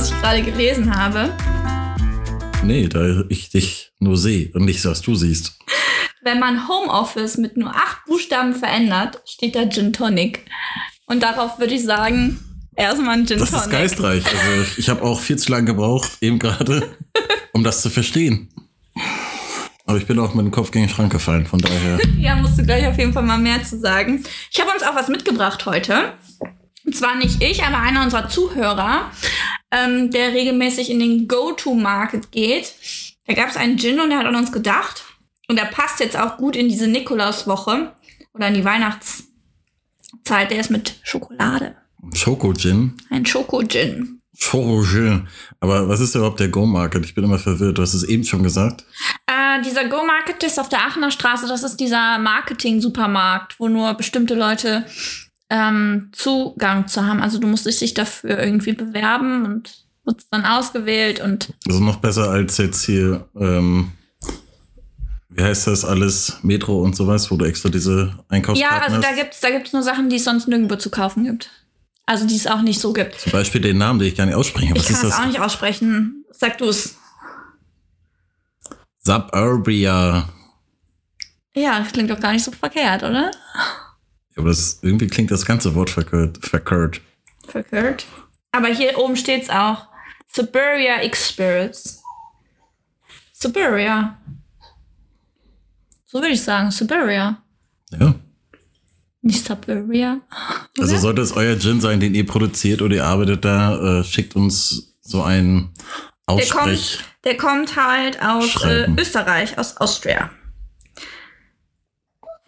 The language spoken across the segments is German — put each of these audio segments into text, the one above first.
was ich gerade gelesen habe? Nee, da ich dich nur sehe und nicht, was du siehst. Wenn man Homeoffice mit nur acht Buchstaben verändert, steht da Gin Tonic. Und darauf würde ich sagen, erstmal ein Gin Das Tonic. ist geistreich. Also ich habe auch viel zu lange gebraucht, eben gerade, um das zu verstehen. Aber ich bin auch mit dem Kopf gegen den Schrank gefallen, von daher. Ja, musst du gleich auf jeden Fall mal mehr zu sagen. Ich habe uns auch was mitgebracht heute. Und zwar nicht ich, aber einer unserer Zuhörer, ähm, der regelmäßig in den Go-To-Market geht. Da gab es einen Gin und der hat an uns gedacht. Und der passt jetzt auch gut in diese Nikolauswoche oder in die Weihnachtszeit. Der ist mit Schokolade. Schoko-Gin. Ein Schoko-Gin. Schoko-Gin. Aber was ist überhaupt der Go-Market? Ich bin immer verwirrt. Du hast es eben schon gesagt. Äh, dieser Go-Market ist auf der Aachener Straße. Das ist dieser Marketing-Supermarkt, wo nur bestimmte Leute ähm, Zugang zu haben. Also du musst dich dafür irgendwie bewerben und wirst dann ausgewählt und Also noch besser als jetzt hier, ähm, wie heißt das alles? Metro und sowas, wo du extra diese ja, Einkaufskarten also da hast. gibt's da gibt's nur Sachen, die es sonst nirgendwo zu kaufen gibt. Also die es auch nicht so gibt. Zum Beispiel den Namen, den ich gar nicht ausspreche. Ich Was kann ist das auch nicht aussprechen. Sag du es. Suburbia. Ja, klingt doch gar nicht so verkehrt, oder? Aber das, irgendwie klingt das ganze Wort verkehrt. verkehrt. Verkehrt. Aber hier oben steht's auch. Suburbia Experience. Suburbia. So würde ich sagen, Suburbia. Ja. Nicht Suburbia. Also Oder? sollte es euer Gin sein, den ihr produziert oder ihr arbeitet da, äh, schickt uns so einen Der Aussprech. kommt, der kommt halt aus äh. Österreich, aus Austria.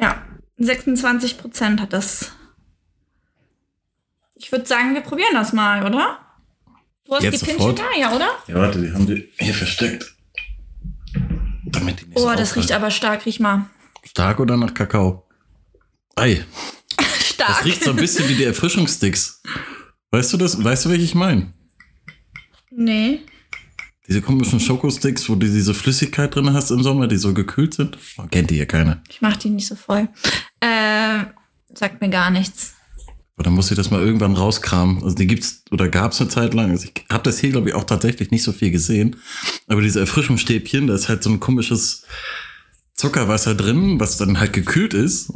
Ja, 26 Prozent hat das. Ich würde sagen, wir probieren das mal, oder? Du hast Jetzt die Pinche da, ja, oder? Ja, warte, die haben die hier versteckt. Damit die nicht so Oh, das auffallen. riecht aber stark, riech mal. Stark oder nach Kakao? Ei, Stark. das riecht so ein bisschen wie die Erfrischungssticks. Weißt du das? Weißt du, welche ich meine? Nee. Diese komischen Schokosticks, wo du diese Flüssigkeit drin hast im Sommer, die so gekühlt sind. Oh, kennt die ja keiner. Ich mach die nicht so voll. Äh, sagt mir gar nichts. Aber dann muss ich das mal irgendwann rauskramen. Also die gibt's oder gab's eine Zeit lang. Also ich habe das hier, glaube ich, auch tatsächlich nicht so viel gesehen. Aber diese Erfrischungsstäbchen, da ist halt so ein komisches Zuckerwasser drin, was dann halt gekühlt ist.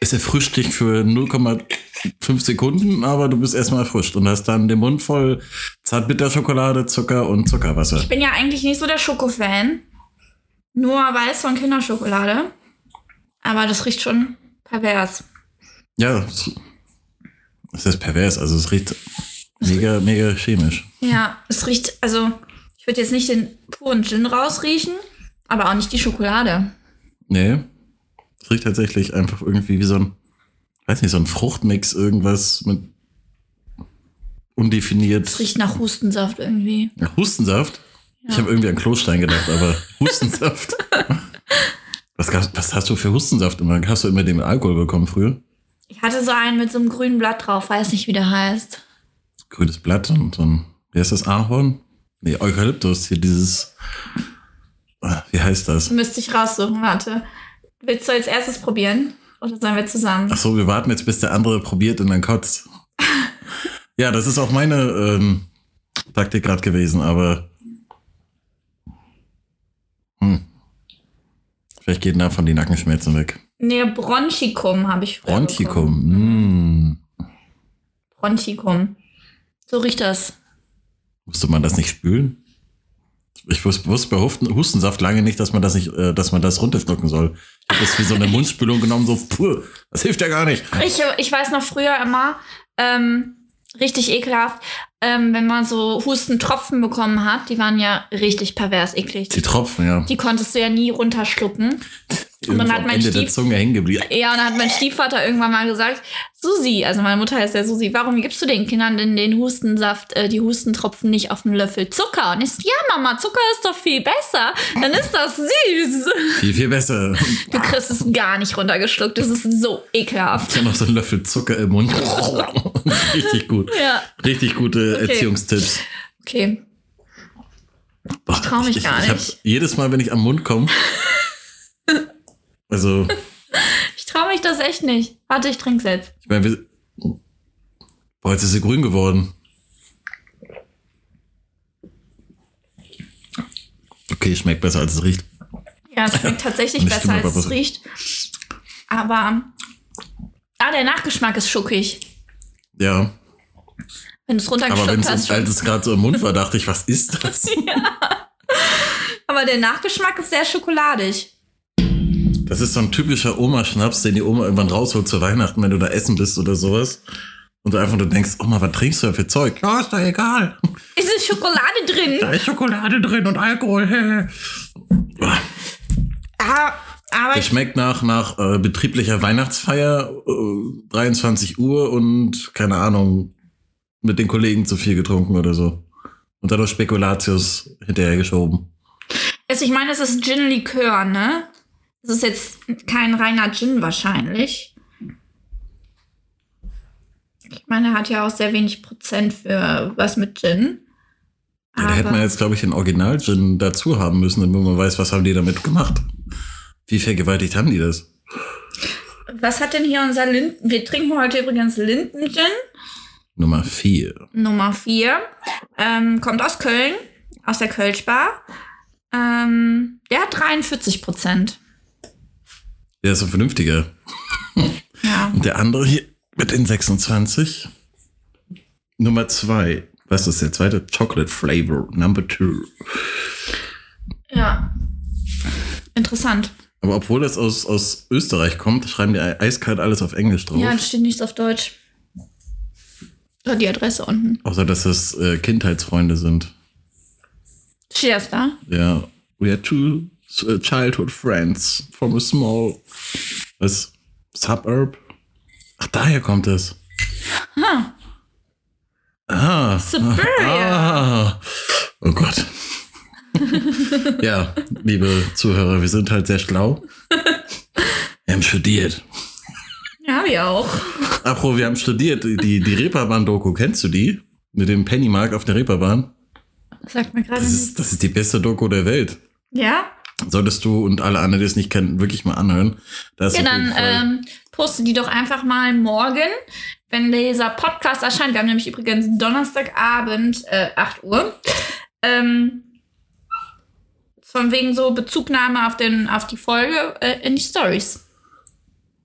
Es erfrischt dich für 0,5 Sekunden, aber du bist erstmal erfrischt und hast dann den Mund voll Zartbitterschokolade, Zucker und Zuckerwasser. Ich bin ja eigentlich nicht so der Schoko-Fan. Nur weiß von Kinderschokolade. Aber das riecht schon pervers. Ja, es- es ist pervers. Also es riecht mega, mega chemisch. Ja, es riecht, also ich würde jetzt nicht den puren Gin rausriechen, aber auch nicht die Schokolade. Nee. Es riecht tatsächlich einfach irgendwie wie so ein, weiß nicht, so ein Fruchtmix, irgendwas mit undefiniert. Es riecht nach Hustensaft irgendwie. Ja, Hustensaft? Ich habe irgendwie an Klostein gedacht, aber Hustensaft. was, gab's- was hast du für Hustensaft immer? Hast du immer den Alkohol bekommen früher? Ich hatte so einen mit so einem grünen Blatt drauf, weiß nicht, wie der heißt. Grünes Blatt und so ein, wie heißt das, Ahorn? Nee, Eukalyptus, hier dieses, ah, wie heißt das? Müsste ich raussuchen, warte. Willst du als erstes probieren? Oder sollen wir zusammen? Ach so, wir warten jetzt, bis der andere probiert und dann kotzt. ja, das ist auch meine ähm, Taktik gerade gewesen, aber hm. vielleicht geht davon die Nackenschmerzen weg. Nee, Bronchicum habe ich früher. Bronchikum. Mm. Bronchicum. So riecht das. Musste man das nicht spülen? Ich wus- wusste bei Husten, Hustensaft lange nicht, dass man das nicht, äh, dass man das runterschlucken soll. Ich habe das wie so eine Mundspülung genommen, so, puh, das hilft ja gar nicht. Ich, ich weiß noch früher immer, ähm, richtig ekelhaft, ähm, wenn man so Hustentropfen bekommen hat, die waren ja richtig pervers eklig. Die Tropfen, ja. Die konntest du ja nie runterschlucken. Und dann hat mein Ende Stief- Zunge hängen geblieben. Ja, und dann hat mein Stiefvater irgendwann mal gesagt, Susi, also meine Mutter heißt ja Susi, warum gibst du den Kindern denn den Hustensaft, äh, die Hustentropfen nicht auf einen Löffel Zucker? Und ich so, ja Mama, Zucker ist doch viel besser, dann ist das süß. Viel, viel besser. Du kriegst es gar nicht runtergeschluckt, das ist so ekelhaft. Ich habe noch so einen Löffel Zucker im Mund. Richtig gut. Ja, Richtig gute Okay. Erziehungstipps. okay. Boah, trau mich ich, gar ich hab nicht. jedes Mal, wenn ich am Mund komme. Also, Ich traue mich das echt nicht. Warte, ich trink's jetzt. ich meine, wir. Boah, jetzt ist sie grün geworden. Okay, schmeckt besser als es riecht. Ja, es schmeckt tatsächlich besser, als es aber- riecht. Aber. Ah, der Nachgeschmack ist schuckig. Ja, Wenn du es aber wenn runtergeschluckt es hast. als Schon. es gerade so im Mund war, dachte ich, was ist das? Aber der Nachgeschmack ist sehr schokoladig. Das ist so ein typischer Oma-Schnaps, den die Oma irgendwann rausholt zu Weihnachten, wenn du da essen bist oder sowas. Und du einfach nur denkst, Oma, was trinkst du denn für Zeug? Ja, ist doch egal. Ist es Schokolade drin? Da ist Schokolade drin und Alkohol. Ah, aber Der ich, schmeckt nach, nach äh, betrieblicher Weihnachtsfeier, äh, 23 Uhr und keine Ahnung, mit den Kollegen zu viel getrunken oder so. Und dadurch Spekulatius hinterhergeschoben. also ich meine, es ist Gin-Likör, ne? Es ist jetzt kein reiner Gin wahrscheinlich. Ich meine, er hat ja auch sehr wenig Prozent für was mit Gin. Ja, da hätte man jetzt, glaube ich, den Original-Gin dazu haben müssen, damit man weiß, was haben die damit gemacht. Wie vergewaltigt haben die das? Was hat denn hier unser Linden? Wir trinken heute übrigens Linden-Gin, Nummer vier. Nummer 4. Ähm, kommt aus Köln, aus der Kölschbar. Ähm, der hat 43 Prozent. Der ist ein vernünftiger. Ja. Und der andere hier mit den 26. Nummer zwei. Was ist der zweite? Chocolate Flavor, Number two. ja. Interessant. Aber obwohl das aus, aus Österreich kommt, schreiben die eiskalt alles auf Englisch drauf. Ja, da steht nichts auf Deutsch. Oder die Adresse unten. Außer, dass es äh, Kindheitsfreunde sind. Steht das da? Ja. We are two childhood friends from a small was, suburb. Ach, daher kommt es. Ah. Suburbia. Ah. Oh Gott. ja, liebe Zuhörer, wir sind halt sehr schlau. Wir haben studiert. Ja, wir auch. Apro, wir haben studiert. Die, die Reeperbahn-Doku, kennst du die? Mit dem Pennymark auf der Reeperbahn? Sagt mir gerade Das ist, das ist die beste Doku der Welt. Ja? Solltest du und alle anderen, die es nicht kennen, wirklich mal anhören. Da ist Ja, dann ähm, poste die doch einfach mal morgen, wenn dieser Podcast erscheint. Wir haben nämlich übrigens Donnerstagabend, äh, 8 Uhr. Ähm, von wegen so Bezugnahme auf, den, auf die Folge äh, in die Stories.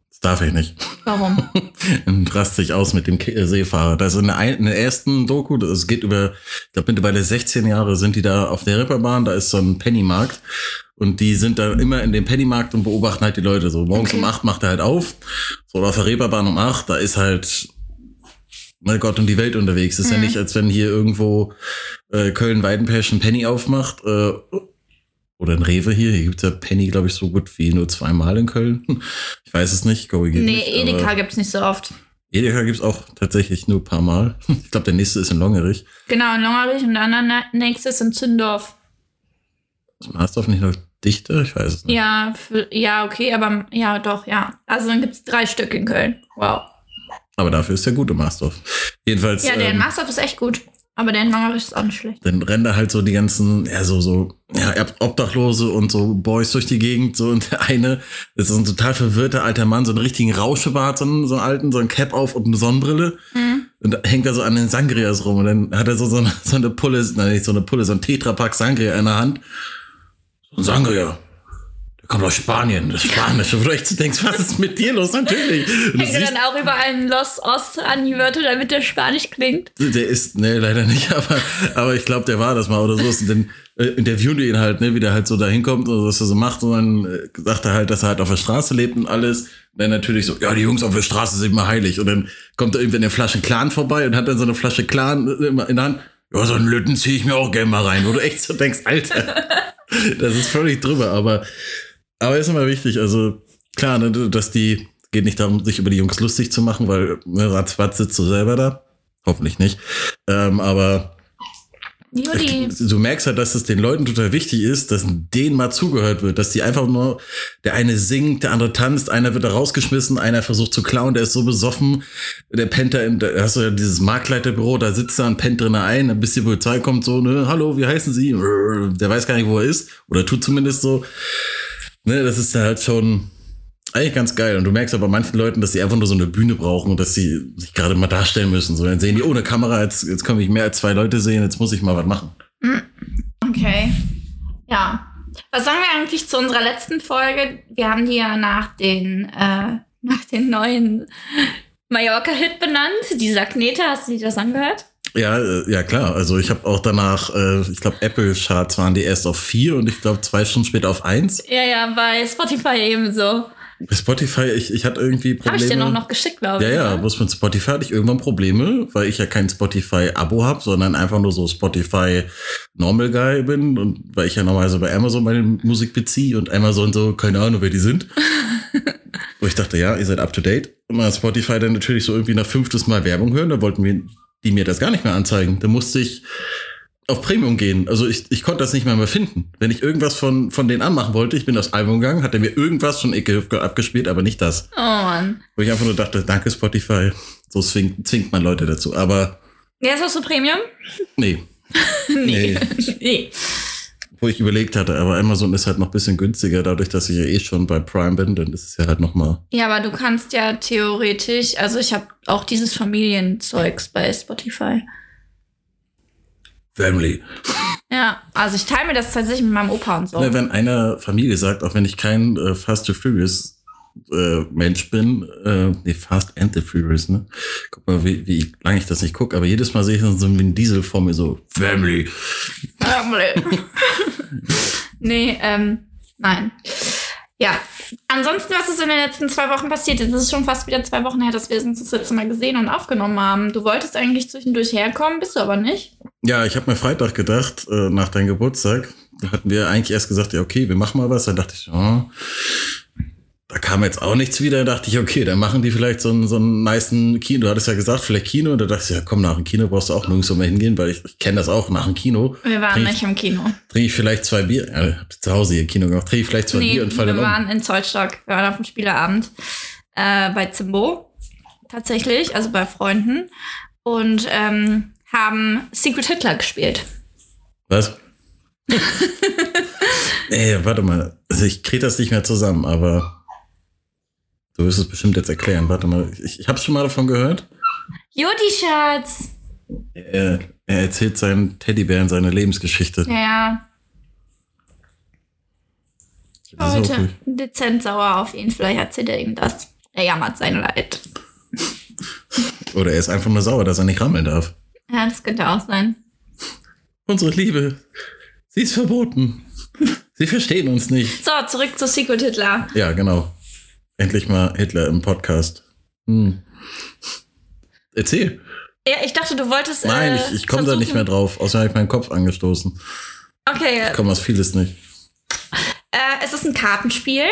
das darf ich nicht. Warum? Dann rast sich aus mit dem äh, Seefahrer. Das ist in der, ein- in der ersten Doku, das geht über, ich glaube mittlerweile 16 Jahre sind die da auf der Reeperbahn, da ist so ein Pennymarkt. Und die sind da immer in dem Pennymarkt und beobachten halt die Leute. So morgens Okay. um 8 macht er halt auf. So oder auf der Reeperbahn um 8, da ist halt mein Gott und die Welt unterwegs. Ist ja Mhm. nicht, als wenn hier irgendwo äh, Köln-Weidenpesch ein Penny aufmacht. Äh, oder ein Rewe hier. Hier gibt's ja Penny, glaube ich, so gut wie nur zweimal in Köln. Ich weiß es nicht, korrigiert nee, mich, Edeka aber- gibt's nicht so oft. Edeka gibt's auch tatsächlich nur ein paar Mal. Ich glaube, der nächste ist in Longerich. Genau, in Longerich und der andere na- nächste ist in Zündorf. Ist Marsdorf nicht noch dichter? Ich weiß es nicht. Ja, für, ja, okay, aber ja, doch, ja. Also dann gibt's drei Stück in Köln. Wow. Aber dafür ist der gute Marsdorf. Jedenfalls, Ja, der in ähm, Marsdorf ist echt gut. Aber der in Longerich ist auch nicht schlecht. dann rennen da halt so die ganzen, ja, so, so, ja, Obdachlose und so Boys durch die Gegend. So, und der eine ist so ein total verwirrter alter Mann, so einen richtigen Rauschebart, so einen, so einen alten, so ein Cap auf und eine Sonnenbrille. Mhm. Und da hängt er so an den Sangrias rum. Und dann hat er so, so, eine, so eine Pulle, nein, nicht so eine Pulle, so ein Tetrapack Sangria in der Hand. So ein Sangria. Der kommt aus Spanien, das ist Spanisch. Und du echt so denkst, was ist mit dir los? Natürlich. Du Hängt er dann auch überall ein Los Ost an die Wörter, damit der Spanisch klingt? der ist, nee, leider nicht, aber, aber ich glaube, der war das mal oder so. Und dann äh, interviewen die ihn halt, ne, wie der halt so da hinkommt und was er so macht. Und dann äh, sagt er halt, dass er halt auf der Straße lebt und alles. Und dann natürlich so, ja, die Jungs auf der Straße sind immer heilig. Und dann kommt er irgendwie an der Flasche Clan vorbei und hat dann so eine Flasche Clan immer in der Hand. Ja, so einen Lütten ziehe ich mir auch gerne mal rein, wo du echt so denkst, Alter, das ist völlig drüber, aber, aber ist immer wichtig, also klar, ne, dass die, geht nicht darum, sich über die Jungs lustig zu machen, weil ne, ratzfatz sitzt du selber da. Hoffentlich nicht. Ähm, aber Judy. du merkst halt, dass es den Leuten total wichtig ist, dass denen mal zugehört wird, dass die einfach nur, der eine singt, der andere tanzt, einer wird da rausgeschmissen, einer versucht zu klauen, der ist so besoffen, der pennt da, in, da hast du ja dieses Marktleiterbüro, da sitzt er und pennt drin ein, bis die Polizei kommt, so, ne, hallo, wie heißen Sie? Der weiß gar nicht, wo er ist, oder tut zumindest so. Ne, das ist ja halt schon eigentlich ganz geil. Und du merkst aber manchen Leuten, dass sie einfach nur so eine Bühne brauchen und dass sie sich gerade mal darstellen müssen. So, dann sehen die ohne Kamera, jetzt, jetzt kann ich mehr als zwei Leute sehen, jetzt muss ich mal was machen. Okay. Ja. Was sagen wir eigentlich zu unserer letzten Folge? Wir haben die ja nach den, äh, nach den neuen Mallorca-Hit benannt. Dieser Knete, hast du dir das angehört? Ja, äh, ja klar. Also ich habe auch danach, äh, ich glaube, Apple Charts waren die erst auf vier und ich glaube zwei Stunden später auf eins. Ja, ja, bei Spotify ebenso. Bei Spotify, ich, ich hatte irgendwie Probleme. Habe ich dir noch, noch geschickt, glaube Ja, ich. ja, ne? bloß mit Spotify hatte ich irgendwann Probleme, weil ich ja kein Spotify-Abo habe, sondern einfach nur so Spotify Normal Guy bin und weil ich ja normalerweise bei Amazon meine Musik beziehe und Amazon so, keine Ahnung, wer die sind. Wo ich dachte, ja, ihr seid up to date. Und mal Spotify dann natürlich so irgendwie nach fünftes Mal Werbung hören, da wollten wir die mir das gar nicht mehr anzeigen. Da musste ich auf Premium gehen. Also ich, ich konnte das nicht mehr, mehr finden. Wenn ich irgendwas von, von denen anmachen wollte, ich bin aufs Album gegangen, hat er mir irgendwas von Icke abgespielt, aber nicht das. Oh Mann. Wo ich einfach nur dachte, danke Spotify. So zwingt, zwingt man Leute dazu. Aber Jetzt hast du Premium? nee. Nee. Nee. nee. Wo ich überlegt hatte, aber Amazon ist halt noch ein bisschen günstiger, dadurch, dass ich ja eh schon bei Prime bin, dann ist es ja halt noch mal. Ja, aber du kannst ja theoretisch, also ich habe auch dieses Familienzeugs bei Spotify. Family. Ja, also ich teile mir das tatsächlich mit meinem Opa und so. Wenn einer Familie sagt, auch wenn ich kein äh, Fast to Furious äh, Mensch bin, äh, nee, Fast and the Furious, ne? Guck mal, wie, wie lange ich das nicht gucke, aber jedes Mal sehe ich dann so einen Diesel vor mir so, Family. nee, ähm, nein. Ja. Ansonsten, was ist in den letzten zwei Wochen passiert? Es ist schon fast wieder zwei Wochen her, dass wir uns das letzte Mal gesehen und aufgenommen haben. Du wolltest eigentlich zwischendurch herkommen, bist du aber nicht. Ja, ich habe mir Freitag gedacht, äh, nach deinem Geburtstag, da hatten wir eigentlich erst gesagt, ja, okay, wir machen mal was. Dann dachte ich, oh, da kam jetzt auch nichts wieder. Da dachte ich, okay, dann machen die vielleicht so einen, so einen niceen Kino. Du hattest ja gesagt, vielleicht Kino. Und da dachte ich, ja, komm, nach dem Kino brauchst du auch nirgendwo mehr hingehen, weil ich, ich kenne das auch, nach dem Kino. Wir waren Trink ich- nicht im Kino. Trinke ich vielleicht zwei Bier. Hab zu Hause hier Kino gemacht. Trinke ich vielleicht zwei Nee, Bier und falle wir dann um. waren in Zollstock. Wir waren auf dem Spieleabend äh, bei Zimbo. Tatsächlich, also bei Freunden. Und ähm, haben Secret Hitler gespielt. Was? Ey, warte mal. Also ich kriege das nicht mehr zusammen, aber du wirst es bestimmt jetzt erklären. Warte mal. Ich, ich habe schon mal davon gehört. Judy Schatz! Er, er erzählt seinen Teddybären seine Lebensgeschichte. Ja. Ich war heute dezent sauer auf ihn. Vielleicht erzählt er ihm das. Er jammert sein Leid. Oder er ist einfach nur sauer, dass er nicht rammeln darf. Ja, das könnte auch sein. Unsere Liebe, sie ist verboten. Sie verstehen uns nicht. So, zurück zu Secret Hitler. Ja, genau. Endlich mal Hitler im Podcast. Hm. Erzähl. Ja, ich dachte, du wolltest. Nein, äh, ich, ich komme da nicht mehr drauf. Außer habe ich meinen Kopf angestoßen. Okay, Ich komme aus vieles nicht. Äh, es ist ein Kartenspiel.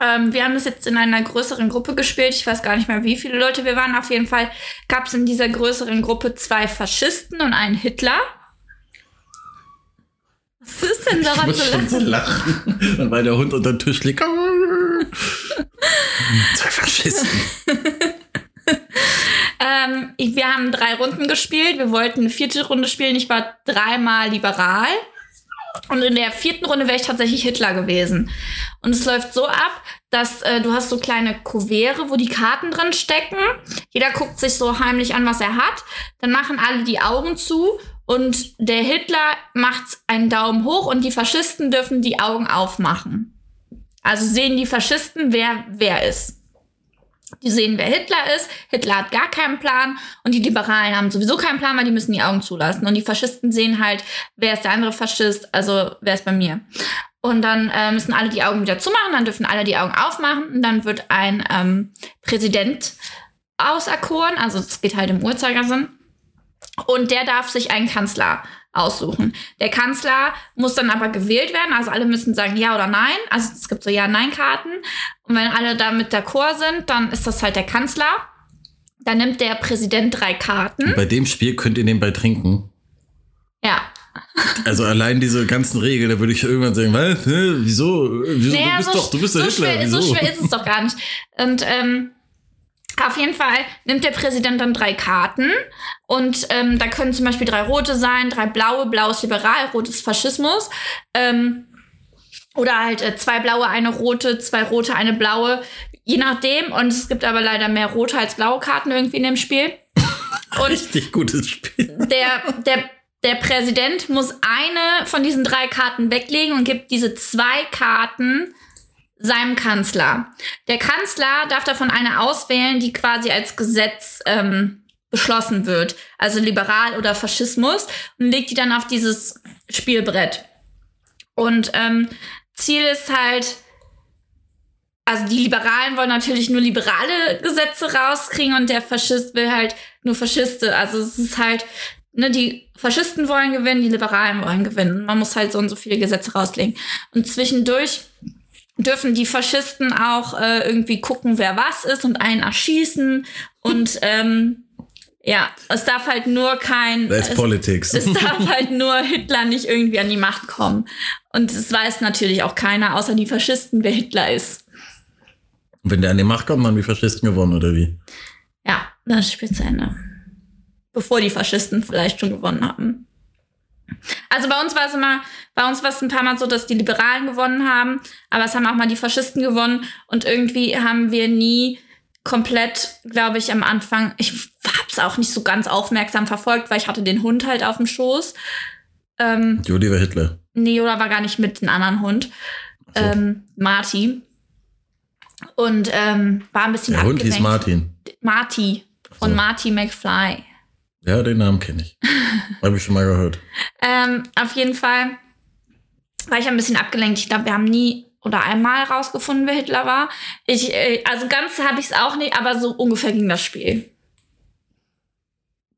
Ähm, wir haben das jetzt in einer größeren Gruppe gespielt. Ich weiß gar nicht mehr, wie viele Leute wir waren. Auf jeden Fall gab es in dieser größeren Gruppe zwei Faschisten und einen Hitler. Was ist denn Ich daran muss zu schon so lachen? lachen. Und weil der Hund unter den Tisch liegt. Zwei Faschisten. Ähm, wir haben drei Runden gespielt. Wir wollten eine vierte Runde spielen. Ich war dreimal liberal. Und in der vierten Runde wäre ich tatsächlich Hitler gewesen. Und es läuft so ab, dass äh, du hast so kleine Kuvere, wo die Karten drin stecken. Jeder guckt sich so heimlich an, was er hat. Dann machen alle die Augen zu und der Hitler macht einen Daumen hoch und die Faschisten dürfen die Augen aufmachen. Also sehen die Faschisten, wer wer ist. Die sehen, wer Hitler ist. Hitler hat gar keinen Plan. Und die Liberalen haben sowieso keinen Plan, weil die müssen die Augen zulassen. Und die Faschisten sehen halt, wer ist der andere Faschist, also wer ist bei mir. Und dann äh, müssen alle die Augen wieder zumachen, dann dürfen alle die Augen aufmachen. Und dann wird ein ähm, Präsident auserkoren. Also es geht halt im Uhrzeigersinn. Und der darf sich einen Kanzler aussuchen. Der Kanzler muss dann aber gewählt werden. Also alle müssen sagen ja oder nein. Also es gibt so Ja-Nein-Karten. Und wenn alle damit d'accord sind, dann ist das halt der Kanzler. Dann nimmt der Präsident drei Karten. Bei dem Spiel könnt ihr nebenbei trinken. Ja. Also allein diese ganzen Regeln, da würde ich irgendwann sagen, was? Hä? Wieso? Wieso? Naja, du bist so, doch, du bist der so Hitler. Schwer, Wieso? so schwer ist es doch gar nicht. Und ähm, auf jeden Fall nimmt der Präsident dann drei Karten. Und ähm, da können zum Beispiel drei rote sein, drei blaue. Blau ist liberal, rot ist Faschismus. Ähm, oder halt äh, zwei blaue, eine rote, zwei rote, eine blaue. Je nachdem. Und es gibt aber leider mehr rote als blaue Karten irgendwie in dem Spiel. Und Richtig gutes Spiel. der, der der Präsident muss eine von diesen drei Karten weglegen und gibt diese zwei Karten seinem Kanzler. Der Kanzler darf davon eine auswählen, die quasi als Gesetz ähm, beschlossen wird, also liberal oder Faschismus, und legt die dann auf dieses Spielbrett. Und ähm, Ziel ist halt, also die Liberalen wollen natürlich nur liberale Gesetze rauskriegen und der Faschist will halt nur Faschiste. Also es ist halt, ne, die Faschisten wollen gewinnen, die Liberalen wollen gewinnen. Man muss halt so und so viele Gesetze rauslegen. Und zwischendurch dürfen die Faschisten auch äh, irgendwie gucken, wer was ist und einen erschießen. Und ähm, ja, es darf halt nur kein. That's es, politics. Es darf halt nur Hitler nicht irgendwie an die Macht kommen. Und es weiß natürlich auch keiner, außer die Faschisten, wer Hitler ist. Wenn der an die Macht kommt, haben die Faschisten gewonnen, oder wie? Ja, das ist Spiel zu Ende. Bevor die Faschisten vielleicht schon gewonnen haben. Also bei uns war es immer, bei uns war es ein paar Mal so, dass die Liberalen gewonnen haben, aber es haben auch mal die Faschisten gewonnen und irgendwie haben wir nie komplett, glaube ich, am Anfang, ich habe es auch nicht so ganz aufmerksam verfolgt, weil ich hatte den Hund halt auf dem Schoß. Ähm, Jodi war Hitler. nee, Yoda war gar nicht mit, dem anderen Hund. so. Ähm, Marty. Und ähm, war ein bisschen Der Hund hieß abgelenkt. Martin. Marty. Von so. Marty McFly. Ja, den Namen kenne ich. Habe ich schon mal gehört. Ähm, auf jeden Fall war ich ein bisschen abgelenkt. Ich glaube, wir haben nie oder einmal rausgefunden, wer Hitler war. Ich, äh, also ganz habe ich es auch nicht, aber so ungefähr ging das Spiel.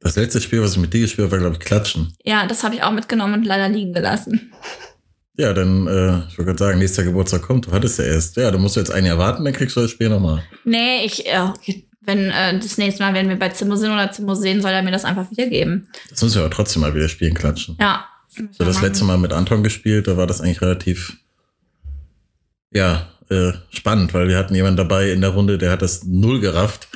Das letzte Spiel, was ich mit dir gespielt habe, war, glaube ich, Klatschen. Ja, das habe ich auch mitgenommen und leider liegen gelassen. Ja, dann, äh, ich wollte gerade sagen, nächster Geburtstag kommt. Du hattest ja erst. Ja, du musst jetzt ein Jahr warten, dann kriegst du das Spiel nochmal. Nee, ich, äh, wenn äh, das nächste Mal, wenn wir bei Zimmer sind oder Zimmer sehen, soll er mir das einfach wiedergeben. Das müssen wir aber trotzdem mal wieder spielen, Klatschen. Ja. So das letzte Mal mit Anton gespielt, da war das eigentlich relativ, ja, äh, spannend, weil wir hatten jemanden dabei in der Runde, der hat das null gerafft.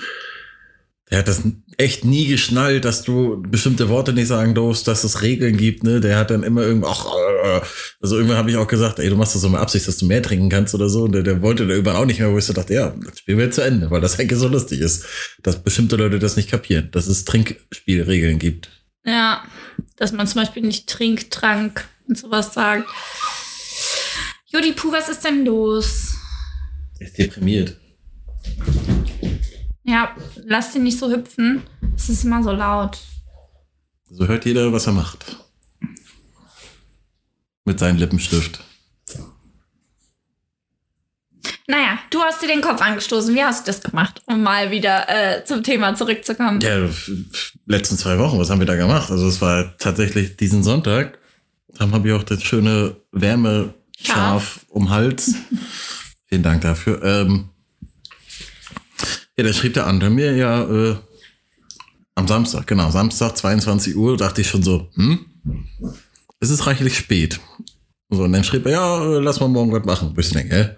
Der hat das echt nie geschnallt, dass du bestimmte Worte nicht sagen darfst, dass es Regeln gibt, ne? Der hat dann immer irgendwie, ach, äh, also irgendwann habe ich auch gesagt, ey, du machst das so mit Absicht, dass du mehr trinken kannst oder so. Und der, der wollte da irgendwann auch nicht mehr, wo ich so dachte, ja, das Spiel wird zu Ende, weil das eigentlich so lustig ist, dass bestimmte Leute das nicht kapieren, dass es Trinkspielregeln gibt. Ja, dass man zum Beispiel nicht Trink, Trank und sowas sagt. Jodi Puh, was ist denn los? Ist deprimiert. Ja, lass den nicht so hüpfen. Es ist immer so laut. So hört jeder, was er macht. Mit seinem Lippenstift. Naja, du hast dir den Kopf angestoßen. Wie hast du das gemacht, um mal wieder äh, zum Thema zurückzukommen? Ja, letzten zwei Wochen, was haben wir da gemacht? Also es war tatsächlich diesen Sonntag. Dann habe ich auch das schöne Wärmeschaf Schaf. um Hals. Vielen Dank dafür. Ähm, ja, da schrieb der andere mir ja äh, am Samstag, genau, Samstag 22 Uhr, dachte ich schon so, hm, es ist reichlich spät. So, und dann schrieb er, ja, äh, lass mal morgen was machen. Bis ich denke, hä?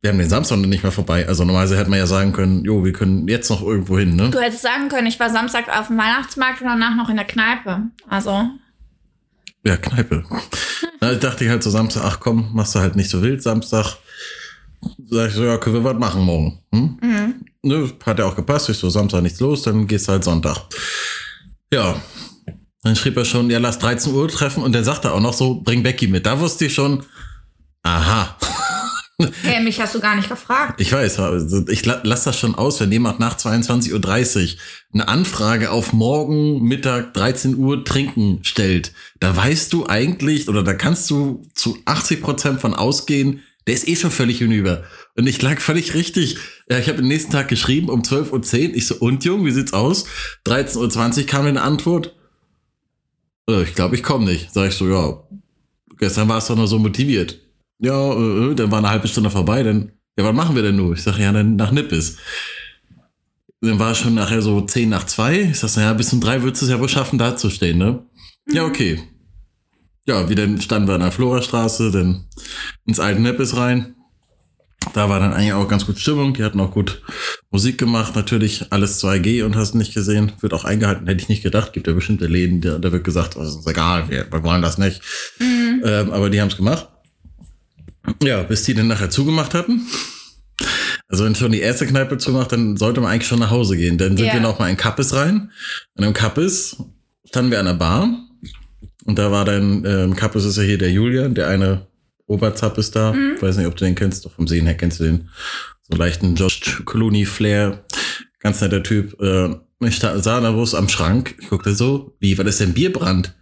Wir haben den Samstag noch nicht mehr vorbei. Also normalerweise hätte man ja sagen können, jo, wir können jetzt noch irgendwo hin, ne? Du hättest sagen können, ich war Samstag auf dem Weihnachtsmarkt und danach noch in der Kneipe. Also, Ja, Kneipe. Da dachte ich halt so Samstag, ach komm, machst du halt nicht so wild Samstag. Sag ich so, ja, können wir was machen morgen? Hm? mhm. Ne, hat ja auch gepasst. Ich so, Samstag nichts los, dann gehst du halt Sonntag. Ja. Dann schrieb er schon, ja, lass 13 Uhr treffen und dann sagte er auch noch so, bring Becky mit. Da wusste ich schon, aha. hey, mich hast du gar nicht gefragt. Ich weiß, ich la- lass das schon aus, wenn jemand nach 22.30 Uhr eine Anfrage auf morgen Mittag 13 Uhr trinken stellt. Da weißt du eigentlich oder da kannst du zu 80 Prozent von ausgehen, der ist eh schon völlig hinüber. Und ich lag völlig richtig. Ja, ich habe den nächsten Tag geschrieben um 12.10 Uhr. Ich so, und Jung, wie sieht's aus? 13.20 Uhr kam eine Antwort. Äh, ich glaube, ich komme nicht. Sag ich so, ja, gestern warst du doch noch so motiviert. Ja, äh, äh, dann war eine halbe Stunde vorbei, dann, ja, was machen wir denn nur? Ich sag, ja, dann nach Nippes. Dann war es schon nachher so 10 nach 2. Ich sag, naja, bis um 3 würdest du es ja wohl schaffen, da zu stehen, ne? Ja, okay. Ja, wie dann standen wir an der Florastraße, dann ins alte Nippes rein. Da war dann eigentlich auch ganz gut Stimmung. Die hatten auch gut Musik gemacht. Natürlich alles 2G und hast nicht gesehen. Wird auch eingehalten, hätte ich nicht gedacht. Gibt ja bestimmte Läden, da, da wird gesagt, das ist egal, wir, wir wollen das nicht. Ähm, aber die haben es gemacht. Ja, bis die dann nachher zugemacht hatten. Also wenn schon die erste Kneipe zumacht, dann sollte man eigentlich schon nach Hause gehen. Dann sind Ja. wir noch mal in Kappes rein. Und im Kappes standen wir an der Bar. Und da war dann, ähm, Kappes ist ja hier der Julian, der eine Oberzapp ist da. Mhm. Weiß nicht, ob du den kennst, doch vom Sehen her kennst du den. So leichten Josh Clooney-Flair. Ganz netter Typ. Äh, ich sah da bloß am Schrank. Ich guckte so, wie, war das denn Bierbrand?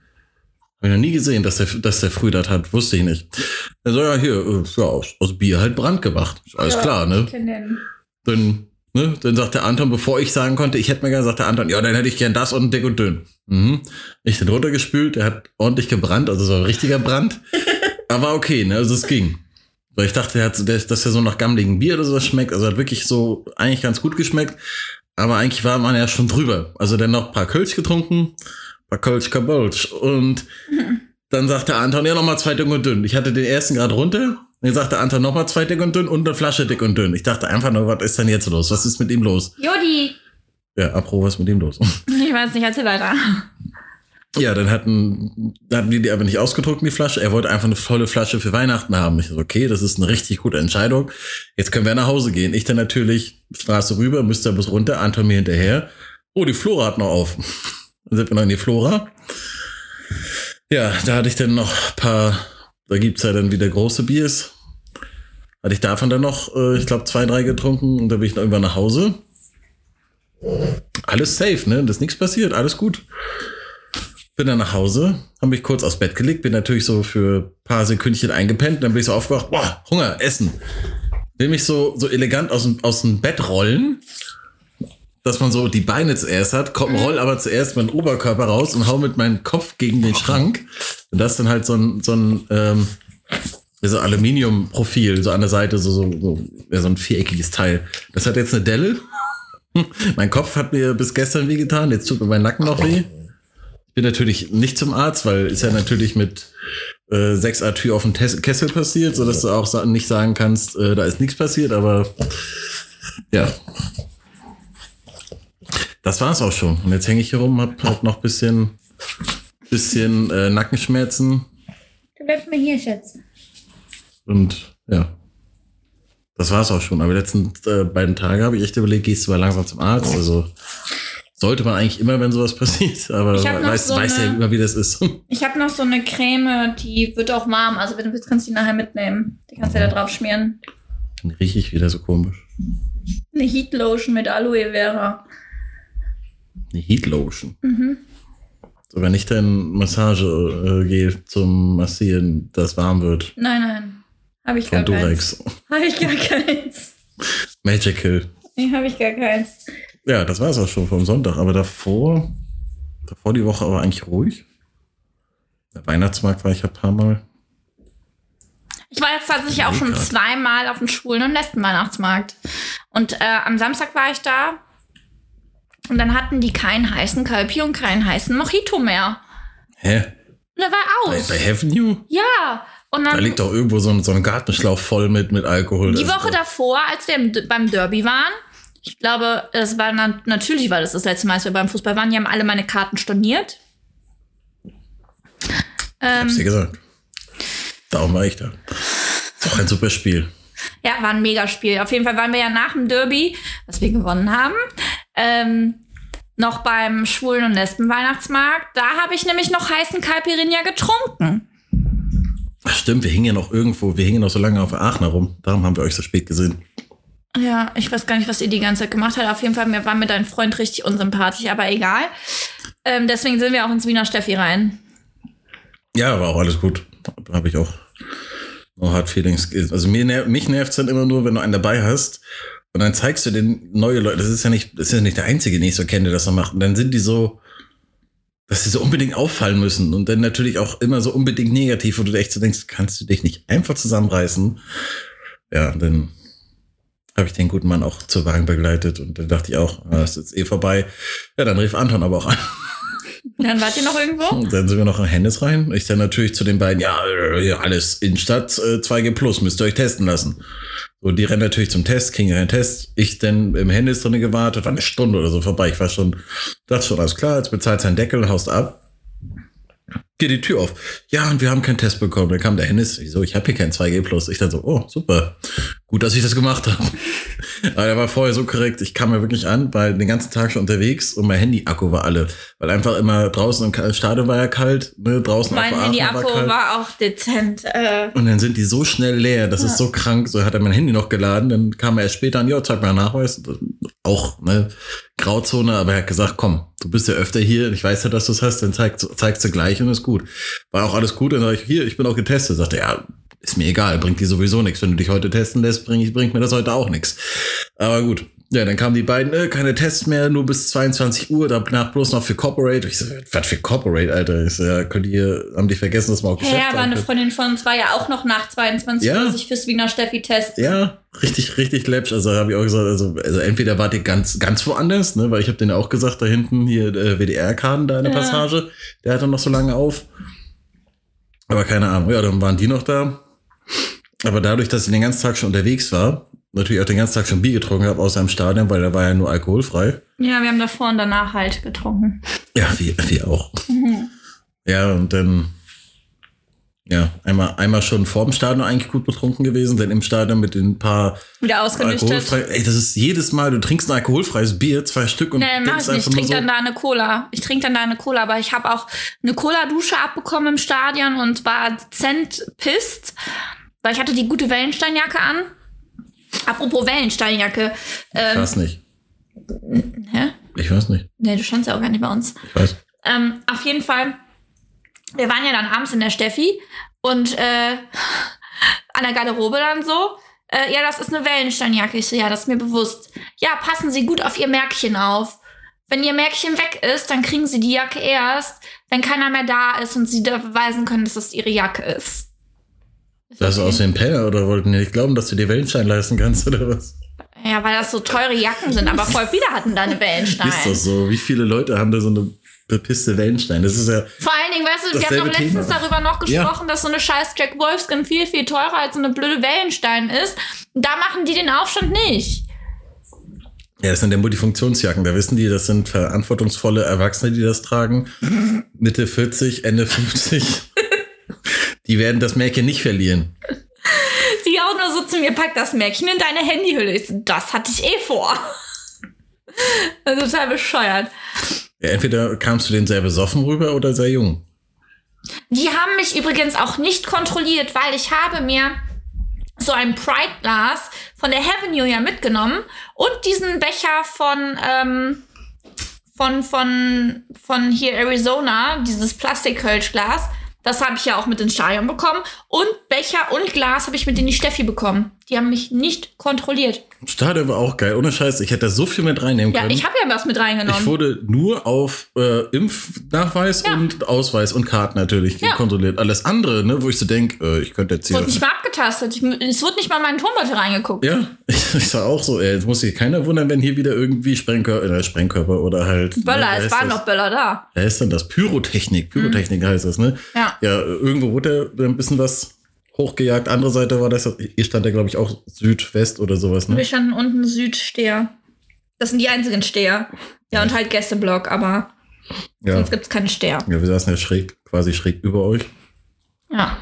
Hab ich noch nie gesehen, dass der, dass der früh das hat. Wusste ich nicht. Er so, ja, hier, äh, ja, aus, aus Bier halt Brand gemacht. Ist alles Ja, klar, ne? Dann, ne, dann sagt der Anton, bevor ich sagen konnte, ich hätte mir gerne, sagt der Anton, ja, dann hätte ich gern das und dick und dünn. Mhm. Ich den runtergespült, der hat ordentlich gebrannt, also so ein richtiger Brand. Aber okay, ne, also es ging. Weil ich dachte, der hat, so- der, dass er so nach gammeligen Bier oder sowas schmeckt. Also hat wirklich so eigentlich ganz gut geschmeckt. Aber eigentlich war man ja schon drüber. Also dann noch ein paar Kölsch getrunken, paar Kölsch Kabölsch. Und dann sagte Anton, ja, nochmal zwei dick und dünn. Ich hatte den ersten gerade runter. Dann sagte Anton nochmal zwei dick und dünn und eine Flasche dick und dünn. Ich dachte einfach nur, was ist denn jetzt los? Was ist mit ihm los? Jodi! Ja, apro, was ist mit ihm los? Ich weiß nicht, erzähl weiter. Ja, dann hatten, hatten die die aber nicht ausgedruckt, die Flasche. Er wollte einfach eine volle Flasche für Weihnachten haben. Ich so, okay, das ist eine richtig gute Entscheidung. Jetzt können wir nach Hause gehen. Ich dann natürlich Straße rüber, müsste bis runter, Anton mir hinterher. Oh, die Flora hat noch auf. Dann sind wir noch in die Flora. Ja, da hatte ich dann noch ein paar, da gibt's ja dann wieder große Biers. Hatte ich davon dann noch, äh, ich glaube, zwei, drei getrunken und da bin ich dann irgendwann nach Hause. Alles safe, ne? Das ist nichts passiert, alles gut. Bin dann nach Hause, habe mich kurz aufs Bett gelegt, bin natürlich so für ein paar Sekündchen eingepennt, dann bin ich so aufgewacht, boah, Hunger, Essen. Will mich so, so elegant aus dem, aus dem Bett rollen, dass man so die Beine zuerst hat, komm, roll aber zuerst meinen Oberkörper raus und hau mit meinem Kopf gegen den Schrank. Und das dann halt so ein, so ein, ähm, so Aluminiumprofil, so an der Seite, so, so, so, ja, so ein viereckiges Teil. Das hat jetzt eine Delle. mein Kopf hat mir bis gestern wehgetan, jetzt tut mir mein Nacken noch weh. Ich bin natürlich nicht zum Arzt, weil ist ja natürlich mit äh, 6 A Tür auf dem Kessel passiert, so dass du auch nicht sagen kannst, äh, da ist nichts passiert, aber ja. Das war's auch schon. Und jetzt hänge ich hier rum, hab halt noch bisschen, bisschen äh, Nackenschmerzen Du bleibst mir hier, Schatz. und ja. Das war's auch schon. Aber die letzten äh, beiden Tage habe ich echt überlegt, gehst du mal langsam zum Arzt? Also sollte man eigentlich immer, wenn sowas passiert, aber weiß, so weiß ja immer, wie das ist. Ich habe noch so eine Creme, die wird auch warm. Also wenn du willst, kannst du die nachher mitnehmen. Die kannst du ja da drauf schmieren. Dann rieche ich wieder so komisch. Eine Heat Lotion mit Aloe Vera. Eine Heat Lotion. Mhm. So, wenn nicht dein Massagegel zum Massieren, das warm wird. Nein, nein. Habe ich Von gar keins. Durex. Habe ich gar keins. Magical. Nee, habe ich gar keins. Ja, das war es auch schon vom Sonntag. Aber davor, davor die Woche aber eigentlich ruhig. Der Weihnachtsmarkt war ich ein paar Mal. Ich war jetzt tatsächlich auch schon zweimal auf dem Schwulen- und Lesben-Weihnachtsmarkt. Und äh, am Samstag war ich da. Und dann hatten die keinen heißen Kalpi und keinen heißen Mojito mehr. Hä? Und der war Bei, aus. bei Heaven You? Ja. Und Da dann liegt doch irgendwo so ein, so ein Gartenschlauch voll mit, mit Alkohol. die Woche davor, als wir im, beim Derby waren, ich glaube, das war na, natürlich war das das letzte Mal, als wir beim Fußball waren, die haben alle meine Karten storniert. Ähm, Hab's dir gesagt. Darum war ich da. Ist doch ein super Spiel. Ja, war ein Megaspiel. Auf jeden Fall waren wir ja nach dem Derby, was wir gewonnen haben, ähm, noch beim Schwulen- und Lesben-Weihnachtsmarkt. Da habe ich nämlich noch heißen Caipirinha getrunken. Ach, stimmt, wir hingen ja noch irgendwo, wir hingen noch so lange auf der Aachener rum. Darum haben wir euch so spät gesehen. Ja, ich weiß gar nicht, was ihr die ganze Zeit gemacht habt. Auf jeden Fall mir war mir dein Freund richtig unsympathisch, aber egal. Ähm, deswegen sind wir auch ins Wiener Steffi rein. Ja, war auch alles gut. Da habe ich auch no hard feelings. Also mir mich nervt es dann immer nur, wenn du einen dabei hast und dann zeigst du den neue Leute. Das ist ja nicht, das ist ja nicht der einzige, den ich so kenne, der das so macht. Und dann sind die so, dass sie so unbedingt auffallen müssen und dann natürlich auch immer so unbedingt negativ, wo du echt so denkst, kannst du dich nicht einfach zusammenreißen? Ja, dann habe ich den guten Mann auch zur Wagen begleitet und dann dachte ich auch, ah, ist jetzt eh vorbei. Ja, dann rief Anton aber auch an. Dann wart ihr noch irgendwo? Und dann sind wir noch in Hennes rein. Ich dann natürlich zu den beiden, ja, äh, alles Innenstadt äh, 2G Plus, müsst ihr euch testen lassen. So, die rennen natürlich zum Test, kriegen einen Test. Ich dann im Hennes drin gewartet, war eine Stunde oder so vorbei. Ich war schon, dachte schon, alles klar, jetzt bezahlt sein Deckel, haust ab. Geht die Tür auf. Ja, und wir haben keinen Test bekommen. Dann kam der Hennis. Wieso? Ich habe hier kein 2G Plus. Ich dachte so, oh, super. Gut, dass ich das gemacht habe. Aber der war vorher so korrekt. Ich kam mir wirklich an, weil den ganzen Tag schon unterwegs und mein Handy-Akku war alle. Weil einfach immer draußen im Stadion war ja kalt, ne? Draußen mein Handy-Akku war, war, auch dezent. Äh. Und dann sind die so schnell leer. Das ja. ist so krank. So hat er mein Handy noch geladen. Dann kam er erst später an, ja, zeig mal Nachweis. Auch, ne? Grauzone, aber er hat gesagt, komm, du bist ja öfter hier, ich weiß ja, dass du es hast, dann zeig, zeigst du gleich und ist gut. War auch alles gut, dann sag ich, hier, ich bin auch getestet. Sagte, ja, ist mir egal, bringt dir sowieso nichts. Wenn du dich heute testen lässt, bringt, bringt mir das heute auch nichts. Aber gut. Ja, dann kamen die beiden, äh, keine Tests mehr, nur bis 22 Uhr, danach bloß noch für Corporate. Ich so, was für Corporate, Alter? Ich so, ja, könnt ihr, haben die vergessen, dass man auch Geschäft Ja, aber eine Freundin von uns war ja auch noch nach 22 ja? Uhr sich fürs Wiener Steffi testen. Ja, richtig, richtig läppsch. Also habe ich auch gesagt, also, also entweder wart ihr ganz, ganz woanders, ne, weil ich habe denen auch gesagt, da hinten hier äh, WDR-Karten da in der ja. Passage, der hat dann noch so lange auf. Aber keine Ahnung, ja, dann waren die noch da. Aber dadurch, dass ich den ganzen Tag schon unterwegs war, natürlich auch den ganzen Tag schon Bier getrunken habe, außer im Stadion, weil da war ja nur alkoholfrei. Ja, wir haben davor und danach halt getrunken. Ja, wir, wir auch. Mhm. Ja, und dann, ja, einmal, einmal schon vor dem Stadion eigentlich gut betrunken gewesen, denn im Stadion mit den paar wieder ausgenüchtert. Ey, das ist jedes Mal, du trinkst ein alkoholfreies Bier, zwei Stück und nee, mach ich nicht. Ich trinke so dann da eine Cola. Ich trinke dann da eine Cola, aber ich habe auch eine Cola-Dusche abbekommen im Stadion und war dezent pisst. Weil ich hatte die gute Wellensteinjacke an. Apropos Wellensteinjacke. Ähm, ich weiß nicht. Hä? Ich weiß nicht. Nee, du standst ja auch gar nicht bei uns. Ich weiß. Ähm, auf jeden Fall, wir waren ja dann abends in der Steffi und äh, an der Garderobe dann so. Äh, ja, das ist eine Wellensteinjacke. Ich so, ja, das ist mir bewusst. Ja, passen Sie gut auf Ihr Märkchen auf. Wenn Ihr Märkchen weg ist, dann kriegen Sie die Jacke erst, wenn keiner mehr da ist und Sie beweisen können, dass das Ihre Jacke ist. Das okay. aus dem Penner oder wollten die nicht glauben, dass du dir Wellenstein leisten kannst oder was? Ja, weil das so teure Jacken sind, aber voll viele hatten da eine Wellenstein. Ist das so? Wie viele Leute haben da so eine bepisste Wellenstein? Das ist ja. Vor allen Dingen, weißt du, wir haben doch letztens Thema. darüber noch gesprochen, ja. dass so eine scheiß Jack Wolfskin viel, viel teurer als so eine blöde Wellenstein ist. Da machen die den Aufstand nicht. Ja, das sind ja Multifunktionsjacken. Da wissen die, das sind verantwortungsvolle Erwachsene, die das tragen. Mitte 40, Ende 50. Die werden das Märchen nicht verlieren. Sie auch nur so zu mir, pack das Märchen in deine Handyhülle. Ich so, das hatte ich eh vor. Also total bescheuert. Ja, entweder kamst du den sehr besoffen rüber oder sehr jung. Die haben mich übrigens auch nicht kontrolliert, weil ich habe mir so ein Pride Glas von der Heaven New ja mitgenommen und diesen Becher von ähm, von von von hier Arizona, dieses Plastikkölschglas. Das habe ich ja auch mit ins Stadion bekommen. Und Becher und Glas habe ich mit in die Steffi bekommen. Die haben mich nicht kontrolliert. Stadion war auch geil. Ohne Scheiß, ich hätte da so viel mit reinnehmen können. Ja, ich habe ja was mit reingenommen. Ich wurde nur auf äh, Impfnachweis ja. und Ausweis und Karten natürlich ja. kontrolliert. Alles andere, ne, wo ich so denke, äh, ich könnte jetzt hier. Es wurde nicht mal abgetastet. Ich, es wurde nicht mal meinen Turmbeutel reingeguckt. Ja, ich, sag auch so, ey, jetzt muss sich keiner wundern, wenn hier wieder irgendwie Sprengkörper, äh, Sprengkörper oder halt. Ne, Böller, ne, es waren noch Böller da. Wer ist denn das? Pyrotechnik. Pyrotechnik mhm. heißt das, ne? Ja. Ja, irgendwo wurde da ein bisschen was hochgejagt. Andere Seite war das, ihr stand ja, glaube ich, auch Südwest oder sowas, ne? Wir standen unten Südsteher. Das sind die einzigen Steher. Ja, und halt Gästeblock, aber ja. sonst gibt es keine Steher. Ja, wir saßen ja schräg, quasi schräg über euch. Ja.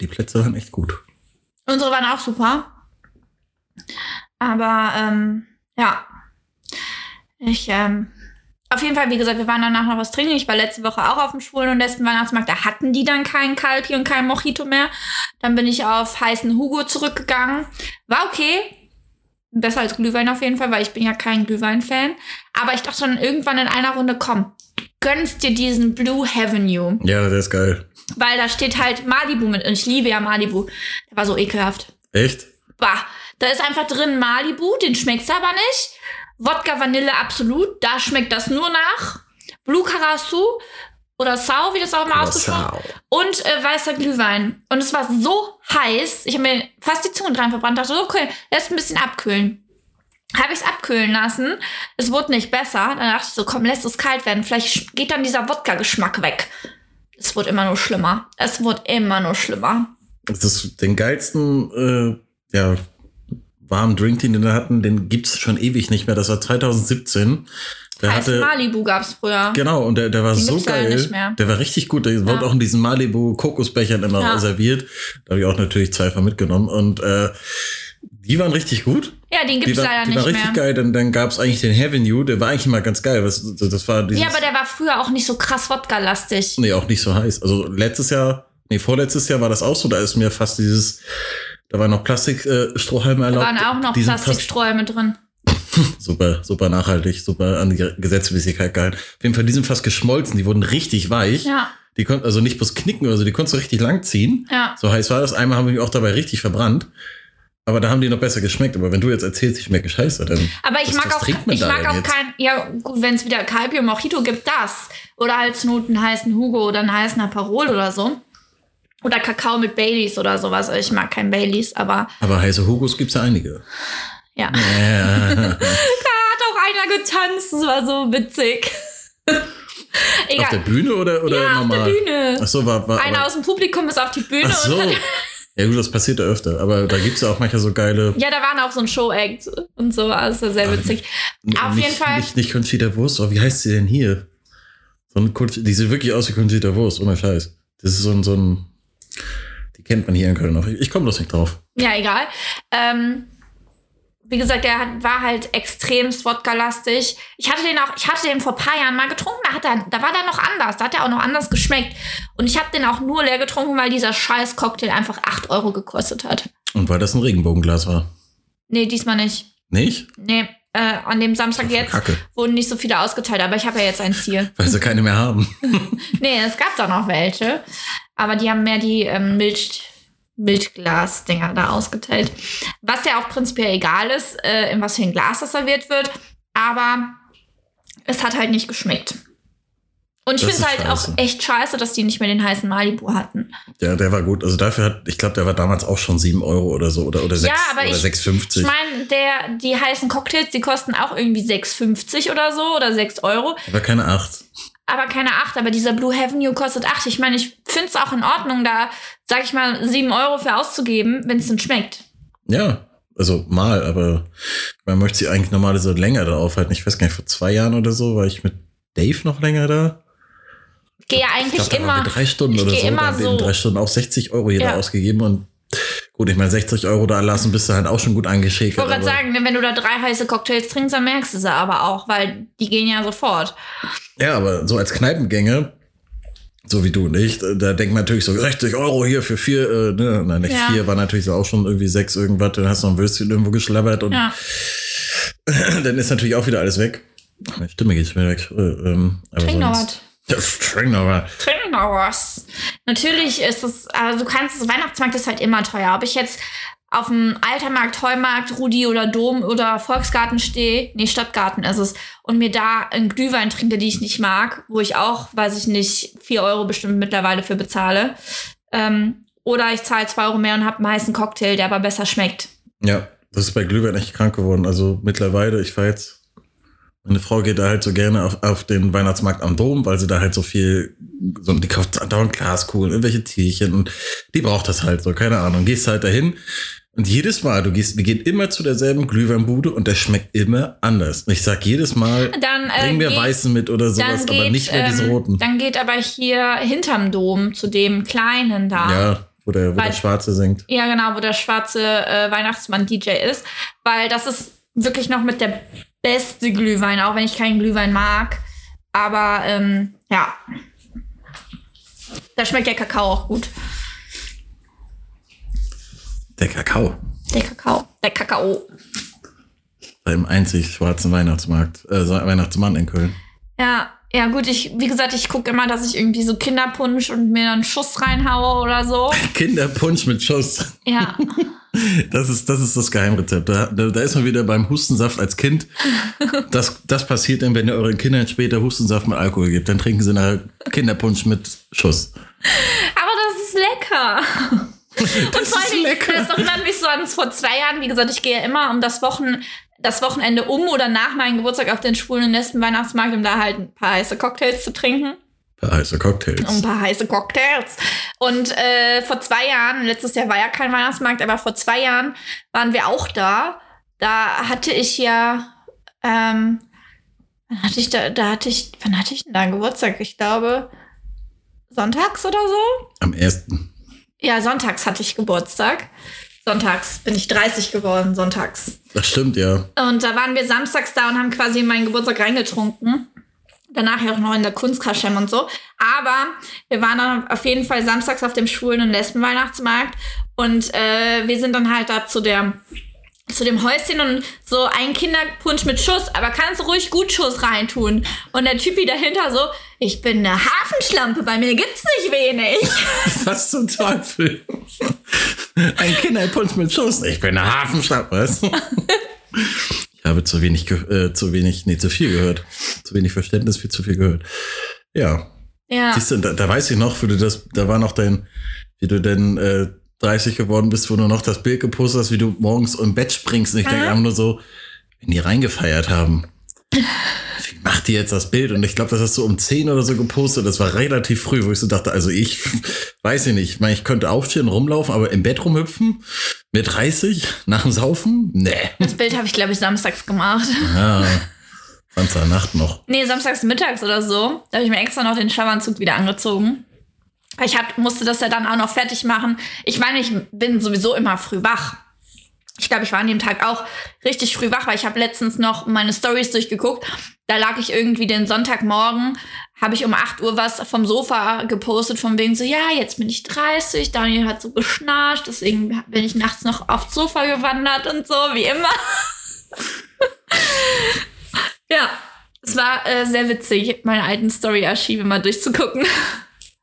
Die Plätze waren echt gut. Unsere waren auch super. Aber ähm, ja. Ich ähm, auf jeden Fall, wie gesagt, wir waren danach noch was trinken. Ich war letzte Woche auch auf dem Schwulen- und Lesben-Weihnachtsmarkt. Da hatten die dann keinen Kalpi und keinen Mojito mehr. Dann bin ich auf heißen Hugo zurückgegangen. War okay. Besser als Glühwein auf jeden Fall, weil ich bin ja kein Glühwein-Fan. Aber ich dachte dann irgendwann in einer Runde, komm, gönnst dir diesen Blue Avenue. Ja, der ist geil. Weil da steht halt Malibu mit. Und ich liebe ja Malibu. Der war so ekelhaft. Echt? Bah. Da ist einfach drin Malibu, den schmeckt's aber nicht. Wodka Vanille absolut, da schmeckt das nur nach. Blue Karasu oder Sau, wie das auch mal ausgesprochen Und äh, weißer Glühwein. Und es war so heiß, ich habe mir fast die Zunge dran verbrannt. Dachte, okay, lässt ein bisschen abkühlen. Habe ich es abkühlen lassen. Es wurde nicht besser. Dann dachte ich so, komm, lässt es kalt werden. Vielleicht geht dann dieser Wodka-Geschmack weg. Es wurde immer nur schlimmer. Es wurde immer nur schlimmer. Das ist den geilsten, äh, ja, warmen Drink, den wir hatten, den gibt's schon ewig nicht mehr. Das war 2017. Der Heiß hatte, Malibu gab's früher. genau, und der, der war Den so geil. nicht mehr. Der war richtig gut. Der wurde Ja. auch in diesen Malibu Kokosbechern immer Ja. serviert. Da habe ich auch natürlich zwei von mitgenommen. Und äh, die waren richtig gut. Ja, den gibt's war, leider die war nicht richtig mehr. geil. Dann, dann gab es eigentlich den Avenue. Der war eigentlich immer ganz geil. Das, das war dieses, Ja, aber der war früher auch nicht so krass Wodka-lastig. Nee, auch nicht so heiß. Also letztes Jahr, nee, vorletztes Jahr war das auch so. Da ist mir fast dieses, da waren noch Plastikstrohhalme äh, Strohhalme Da erlaubt. waren auch noch Plastiksträume drin. super, super nachhaltig, super an die Gesetzmäßigkeit gehalten. Auf jeden Fall, die sind fast geschmolzen. Die wurden richtig weich. Ja, Die konnten also nicht bloß knicken oder so, die konntest du richtig lang ziehen. ja. So heiß war das. Einmal haben wir mich auch dabei richtig verbrannt. Aber da haben die noch besser geschmeckt. Aber wenn du jetzt erzählst, die schmecken scheiße, dann. Aber ich was- mag was auch, ich mag auch jetzt? kein, ja gut, wenn es wieder Calpio Mojito gibt, das. Oder als Not einen heißen Hugo oder einen heißen Aperol oder so. Oder Kakao mit Baileys oder sowas. Ich mag kein Baileys, aber Aber heiße Hugos gibt's ja einige. ja. Ja. Da hat auch einer getanzt, das war so witzig. Auf der Egal. Bühne oder, oder Ja, auf der normal? Bühne. Ach so, war, war Einer aus dem Publikum ist auf die Bühne Ach so. Ja gut, das passiert ja öfter. Aber da gibt's ja auch manchmal so geile. ja, da waren auch so ein Show-Act und so, also sehr witzig. Auf nicht, jeden Fall. Nicht, nicht Conchita Wurst, aber wie heißt sie denn hier? So ein Conch- die sieht wirklich aus wie Conchita Wurst, ohne Scheiß. Das ist so ein, so ein. Die kennt man hier in Köln noch. Ich, komme bloß nicht drauf. Ja, egal. Ähm, wie gesagt, der hat, war halt extremst Wodka-lastig. Ich hatte den auch, ich hatte den vor ein paar Jahren mal getrunken, da, hat er, da war der noch anders, da hat er auch noch anders geschmeckt. Und ich habe den auch nur leer getrunken, weil dieser scheiß Cocktail einfach 8 Euro gekostet hat. Und weil das ein Regenbogenglas war. Nee, diesmal nicht. Nicht? Nee, äh, an dem Samstag jetzt Kacke. wurden nicht so viele ausgeteilt, aber ich habe ja jetzt eins hier. Weil sie keine mehr haben. Nee, es gab da noch welche, aber die haben mehr die ähm, Milch, Milchglas-Dinger da ausgeteilt. Was ja auch prinzipiell egal ist, äh, in was für ein Glas das serviert wird, aber es hat halt nicht geschmeckt. Und ich finde es halt scheiße. auch echt scheiße, dass die nicht mehr den heißen Malibu hatten. Ja, der war gut. Also dafür hat, ich glaube, der war damals auch schon 7 Euro oder so. Oder, oder 6 ja, aber oder ich, 6,50. ich meine, der, die heißen Cocktails, die kosten auch irgendwie 6,50 oder so oder 6 Euro. aber keine 8. aber keine 8, aber dieser Blue Avenue kostet 8. Ich meine, ich finde es auch in Ordnung, da, sag ich mal, 7 Euro für auszugeben, wenn es denn schmeckt. Ja, also mal, aber man möchte sie eigentlich normal so länger da aufhalten. Ich weiß gar nicht, vor zwei Jahren oder so war ich mit Dave noch länger da. Ich gehe ja Ich eigentlich glaube, da waren immer. drei Stunden ich oder gehe so. immer so- drei Stunden auch 60 Euro jeder Ja. ausgegeben und gut, ich meine, 60 Euro da lassen bist du halt auch schon gut Ich angeschäkert. wollte gerade sagen, ne, wenn du da drei heiße Cocktails trinkst, dann merkst du sie aber auch, weil die gehen ja sofort. Ja, aber so als Kneipengänge, so wie du nicht, da denkt man natürlich so 60 Euro hier für vier, äh, ne, nein, nicht Ja. vier, war natürlich so auch schon irgendwie sechs irgendwas, dann hast du noch ein Würstchen irgendwo geschlabbert und Ja. dann ist natürlich auch wieder alles weg. Meine Stimme geht schon wieder weg. Äh, ähm, Trink noch was. Noch was. Natürlich ist es, also du kannst, Weihnachtsmarkt ist halt immer teuer. Ob ich jetzt auf dem Altermarkt, Heumarkt, Rudi oder Dom oder Volksgarten stehe, nee, Stadtgarten ist es, und mir da einen Glühwein trinke, die ich nicht mag, wo ich auch, weiß ich nicht, 4 Euro bestimmt mittlerweile für bezahle. Ähm, oder ich zahle 2 Euro mehr und habe einen heißen Cocktail, der aber besser schmeckt. Ja, das ist bei Glühwein echt krank geworden. Also mittlerweile, ich war jetzt, meine Frau geht da halt so gerne auf, auf den Weihnachtsmarkt am Dom, weil sie da halt so viel, so, die kauft andauernd Glaskugeln, irgendwelche Tierchen und die braucht das halt so, keine Ahnung. Gehst halt dahin und jedes Mal, du gehst, wir gehen immer zu derselben Glühweinbude und der schmeckt immer anders. Und ich sag jedes Mal, Dann, äh, bring mir geht- weißen mit oder sowas, dann aber geht, nicht mehr diese ähm, roten. Dann geht aber hier hinterm Dom zu dem kleinen da. Ja, wo der, wo Weil- der Schwarze singt. Ja, genau, wo der schwarze äh, Weihnachtsmann-DJ ist. Weil das ist wirklich noch mit der beste Glühwein, auch wenn ich keinen Glühwein mag. Aber ähm, ja. Da schmeckt der Kakao auch gut. Der Kakao. Der Kakao. Der Kakao. Beim einzig schwarzen Weihnachtsmarkt, äh, Weihnachtsmann in Köln. Ja, ja, gut, ich, wie gesagt, ich gucke immer, dass ich irgendwie so Kinderpunsch und mir dann einen Schuss reinhaue oder so. Kinderpunsch mit Schuss. Ja. Das ist, das ist das Geheimrezept. Da, da, ist man wieder beim Hustensaft als Kind. Das, das passiert dann, wenn ihr euren Kindern später Hustensaft mit Alkohol gebt. Dann trinken sie nachher Kinderpunsch mit Schuss. Aber das ist lecker. Und vor ist allem, lecker. das erinnert mich so an vor zwei Jahren. Wie gesagt, ich gehe immer um das, Wochen, das Wochenende um oder nach meinem Geburtstag auf den schwulen und Lesben Weihnachtsmarkt, um da halt ein paar heiße Cocktails zu trinken. Heiße Cocktails. Ein paar heiße Cocktails. Und äh, vor zwei Jahren, letztes Jahr war ja kein Weihnachtsmarkt, aber vor zwei Jahren waren wir auch da. Da hatte ich ja, ähm, Wann hatte ich da, da hatte ich, wann hatte ich denn da Geburtstag? Ich glaube, sonntags oder so? Am ersten. Ja, sonntags hatte ich Geburtstag. Sonntags bin ich 30 geworden, sonntags. Das stimmt, ja. Und da waren wir samstags da und haben quasi in meinen Geburtstag reingetrunken. Danach ja auch noch in der Kunstkaschem und so. Aber wir waren dann auf jeden Fall samstags auf dem Schwulen- und Lesben-Weihnachtsmarkt. Und äh, wir sind dann halt da zu der zu dem Häuschen und so ein Kinderpunsch mit Schuss, aber kannst du ruhig gut Schuss reintun. Und der Typi dahinter so, ich bin eine Hafenschlampe, bei mir gibt's nicht wenig. Was zum Teufel? Ein Kinderpunsch mit Schuss. Ich bin eine Hafenschlampe? Ich habe zu wenig, äh, zu wenig, nee, zu viel gehört. Zu wenig Verständnis, viel zu viel gehört. Ja. Ja. Siehst du, da, da weiß ich noch, wie du das, da war noch dein, wie du denn äh, 30 geworden bist, wo du noch das Bild gepostet hast, wie du morgens im Bett springst. Und ich denke einfach nur so, wenn die reingefeiert haben, die jetzt das Bild? Und ich glaube, das hast du um 10 oder so gepostet. Das war relativ früh, wo ich so dachte, also ich weiß ich nicht. Ich meine, ich könnte aufstehen, rumlaufen, aber im Bett rumhüpfen mit 30 nach dem Saufen? Nee. Das Bild habe ich, glaube ich, samstags gemacht. Ja. Samstagnacht noch. Nee, samstags mittags oder so. Da habe ich mir extra noch den Schlafanzug wieder angezogen. Ich hab, musste das ja dann auch noch fertig machen. Ich meine, ich bin sowieso immer früh wach. Ich glaube, ich war an dem Tag auch richtig früh wach, weil ich habe letztens noch meine Stories durchgeguckt. Da lag ich irgendwie den Sonntagmorgen, habe ich um 8 Uhr was vom Sofa gepostet, von wegen so, ja, jetzt bin ich 30, Daniel hat so geschnarcht, deswegen bin ich nachts noch aufs Sofa gewandert und so, wie immer. ja, es war äh, sehr witzig, meine alten Story-Archive mal durchzugucken.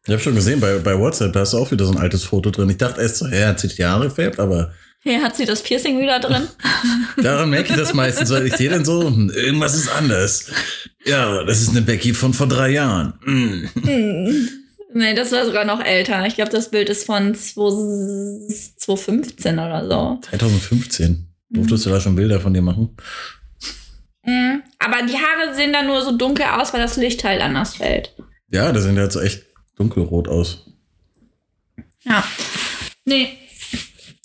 Ich habe schon gesehen, bei, bei WhatsApp, da hast du auch wieder so ein altes Foto drin. Ich dachte erst so, er hat sich die Haare gefärbt, aber Hier hat sie das Piercing wieder drin. daran merke ich das meistens, weil ich sehe dann so, hm, irgendwas ist anders. Ja, das ist eine Becky von vor drei Jahren. Mm. Nee, das war sogar noch älter. Ich glaube, das Bild ist von 2 2015 oder so. 2015. Durftest du da schon Bilder von dir machen? Mhm. Aber die Haare sehen dann nur so dunkel aus, weil das Licht halt anders fällt. Ja, da sehen die halt so echt dunkelrot aus. Ja. Nee,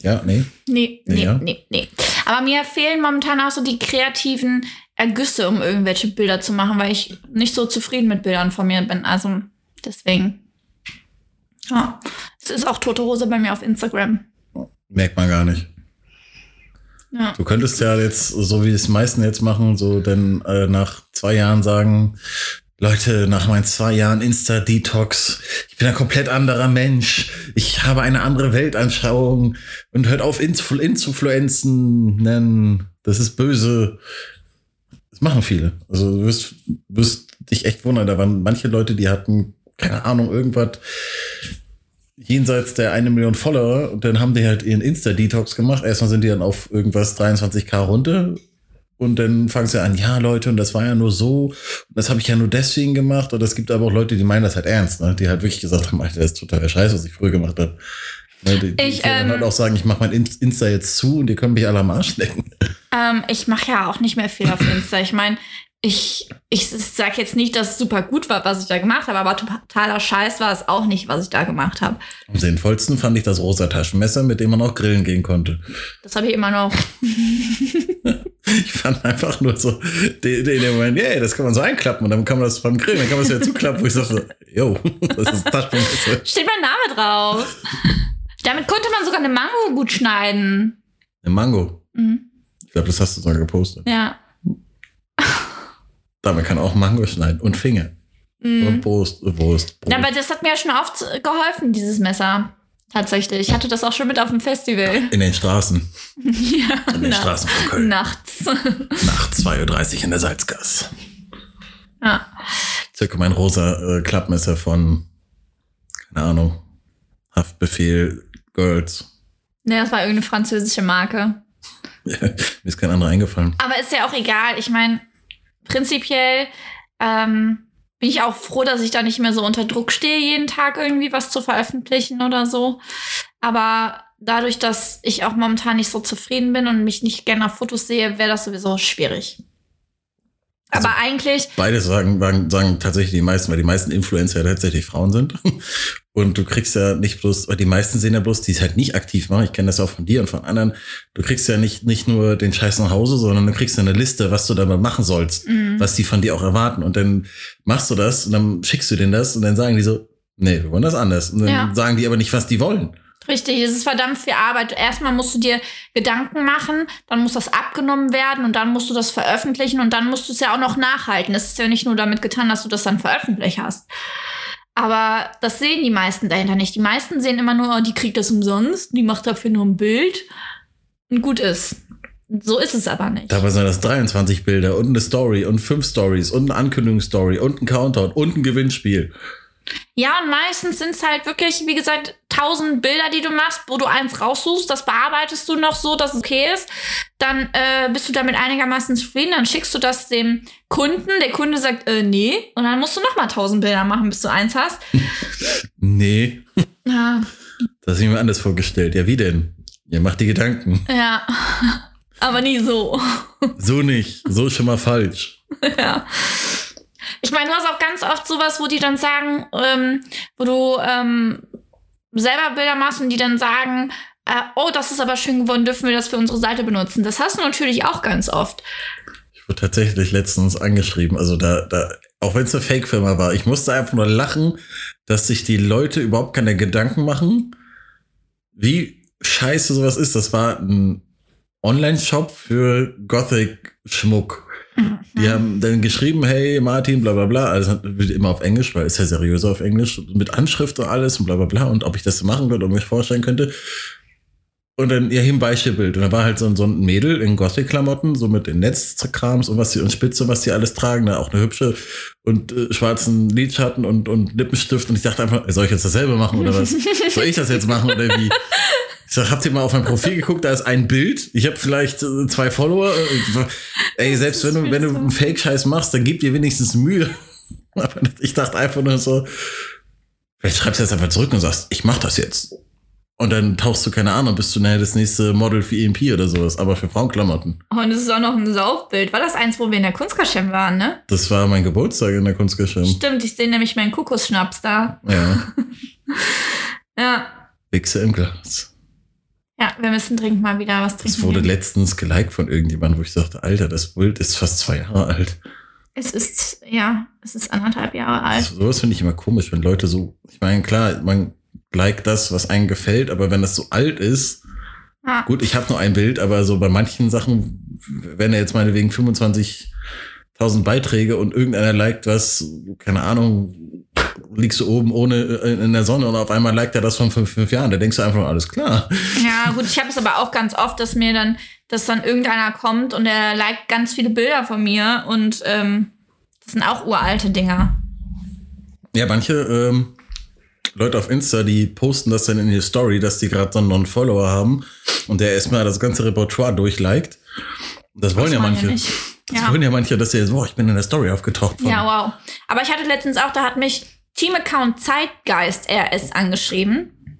Ja, nee. nee, nee, Ja. nee, nee. Aber mir fehlen momentan auch so die kreativen Ergüsse, um irgendwelche Bilder zu machen, weil ich nicht so zufrieden mit Bildern von mir bin. Also deswegen. Ja. Es ist auch tote Hose bei mir auf Instagram. Merkt man gar nicht. Ja. Du könntest ja jetzt, so wie es die meisten jetzt machen, so dann äh, nach zwei Jahren sagen, Leute, nach meinen zwei Jahren Insta-Detox, ich bin ein komplett anderer Mensch. Ich habe eine andere Weltanschauung und hört auf, Influ Influenzen nennen. Das ist böse. Das machen viele. Also du wirst, wirst dich echt wundern. Da waren manche Leute, die hatten, keine Ahnung, irgendwas jenseits der eine Million Follower und dann haben die halt ihren Insta-Detox gemacht. Erstmal sind die dann auf irgendwas 23k runter und dann fangen sie an, ja Leute, und das war ja nur so, und das habe ich ja nur deswegen gemacht. Und es gibt aber auch Leute, die meinen das halt ernst, ne? die halt wirklich gesagt haben, Alter, das ist total scheiße, was ich früher gemacht habe. Ne? Die, die Ich, können dann ähm, halt auch sagen, ich mache mein In- Insta jetzt zu und die können mich alle am Arsch lecken. Ähm, ich mache ja auch nicht mehr viel auf Insta. Ich meine, ich, ich sage jetzt nicht, dass es super gut war, was ich da gemacht habe, aber totaler Scheiß war es auch nicht, was ich da gemacht habe. Am sinnvollsten fand ich das rosa Taschenmesser, mit dem man auch grillen gehen konnte. Das habe ich immer noch. Ich fand einfach nur so, den, den den Moment, yeah, das kann man so einklappen und dann kann man das beim Grillen, dann kann man es wieder zuklappen, wo ich so, yo, das ist Taschenmesser. Steht mein Name drauf. Damit konnte man sogar eine Mango gut schneiden. Eine Mango. Mhm. Ich glaube, das hast du sogar gepostet. Ja. Damit kann auch Mango schneiden und Finger. Und Brust, Wurst. Brot. Ja, aber das hat mir ja schon oft geholfen, dieses Messer. Tatsächlich. Ich hatte das auch schon mit auf dem Festival. In den Straßen. ja, In den Straßen von Köln. nachts. Nach 2.30 Uhr in der Salzgas. ja. Circa mein rosa äh, Klappmesser von, keine Ahnung, Haftbefehl, Girls. Nee, das war irgendeine französische Marke. Mir ist kein anderer eingefallen. Aber ist ja auch egal. Ich meine, prinzipiell ähm, bin ich auch froh, dass ich da nicht mehr so unter Druck stehe, jeden Tag irgendwie was zu veröffentlichen oder so. Aber dadurch, dass ich auch momentan nicht so zufrieden bin und mich nicht gerne auf Fotos sehe, wäre das sowieso schwierig. Aber eigentlich, Beides sagen, sagen, tatsächlich die meisten, weil die meisten Influencer ja tatsächlich Frauen sind. Und du kriegst ja nicht bloß, weil die meisten sehen ja bloß, die es halt nicht aktiv machen. Ich kenne das auch von dir und von anderen. Du kriegst ja nicht, nicht nur den Scheiß nach Hause, sondern du kriegst ja eine Liste, was du damit machen sollst, was die von dir auch erwarten. Und dann machst du das und dann schickst du denen das und dann sagen die so, nee, wir wollen das anders. Und dann Ja. sagen die aber nicht, was die wollen. Richtig, es ist verdammt viel Arbeit. Erstmal musst du dir Gedanken machen, dann muss das abgenommen werden und dann musst du das veröffentlichen und dann musst du es ja auch noch nachhalten. Es ist ja nicht nur damit getan, dass du das dann veröffentlicht hast. Aber das sehen die meisten dahinter nicht. Die meisten sehen immer nur, oh, die kriegt das umsonst, die macht dafür nur ein Bild und gut ist. So ist es aber nicht. Dabei sind das 23 Bilder und eine Story und fünf Stories und eine Ankündigungsstory und ein Countdown und ein Gewinnspiel. Ja, und meistens sind es halt wirklich, wie gesagt, tausend Bilder, die du machst, wo du eins raussuchst, das bearbeitest du noch so, dass es okay ist. Dann äh, bist du damit einigermaßen zufrieden, dann schickst du das dem Kunden, der Kunde sagt, äh, nee, und dann musst du noch mal tausend Bilder machen, bis du eins hast. Nee, Ja, das habe ich mir anders vorgestellt. Ja, wie denn? Ihr macht die Gedanken. ja. aber nie so. So nicht. So ist schon mal falsch. ja. Ich meine, du hast auch ganz oft sowas, wo die dann sagen, ähm, wo du ähm, selber Bilder machst und die dann sagen, äh, oh, das ist aber schön geworden, dürfen wir das für unsere Seite benutzen. Das hast du natürlich auch ganz oft. Ich wurde tatsächlich letztens angeschrieben. Also da, da auch wenn es eine Fake-Firma war, ich musste einfach nur lachen, dass sich die Leute überhaupt keine Gedanken machen, wie scheiße sowas ist. Das war ein Online-Shop für Gothic-Schmuck. Die haben dann geschrieben, hey Martin, bla bla bla, also wird immer auf Englisch, weil ist ja seriöser auf Englisch, mit Anschrift und alles und bla bla bla und ob ich das machen könnte und mir vorstellen könnte. Und dann, ja, hier ein Beispielbild. Und da war halt so ein, so ein Mädel in Gothic-Klamotten, so mit den Netzkrams und was sie und Spitze, was die alles tragen, da auch eine hübsche und äh, schwarzen Lidschatten und, und Lippenstift. Und ich dachte einfach, soll ich jetzt dasselbe machen oder was? soll ich das jetzt machen oder wie? Ich sag, habt ihr mal auf mein Profil geguckt, da ist ein Bild. Ich habe vielleicht äh, zwei Follower. Äh, Ey, selbst wenn du, wenn du einen Fake-Scheiß machst, dann gib dir wenigstens Mühe. Aber ich dachte einfach nur so, vielleicht schreibst du jetzt einfach zurück und sagst, ich mach das jetzt. Und dann tauchst du keine Ahnung, bist du nachher das nächste Model für EMP oder sowas, aber für Frauenklamotten. Und es ist auch noch ein Saufbild. War das eins, wo wir in der Kunstkaschem waren, ne? Das war mein Geburtstag in der Kunstgeschirm. Stimmt, ich sehe nämlich meinen Kokosschnaps da. Ja, Ja. Wichse im Glas. Ja, wir müssen dringend mal wieder was trinken. wurde gehen. letztens geliked von irgendjemandem, wo ich dachte, Alter, das Bild ist fast zwei Jahre alt. Es ist, ja, es ist anderthalb Jahre alt. So, sowas finde ich immer komisch, wenn Leute so, ich meine, klar, man liked das, was einem gefällt, aber wenn das so alt ist, Ja. gut, ich habe nur ein Bild, aber so bei manchen Sachen, wenn er jetzt meinetwegen 25.000 Beiträge und irgendeiner liked was, keine Ahnung, liegst du oben ohne äh, in der Sonne und auf einmal liked er das von fünf, fünf Jahren, da denkst du einfach alles klar. Ja, gut, ich habe es aber auch ganz oft, dass mir dann, dass dann irgendeiner kommt und der liked ganz viele Bilder von mir und ähm, das sind auch uralte Dinger. Ja, manche ähm, Leute auf Insta, die posten das dann in die Story, dass die gerade so einen Non-Follower haben und der erstmal das ganze Repertoire durchliked. Das wollen Das ja manche. nicht. Das Ja. wollen ja manche, dass sie jetzt, boah, ich bin in der Story aufgetaucht. Von. Ja, wow. Aber ich hatte letztens auch, da hat mich Team-Account Zeitgeist RS angeschrieben.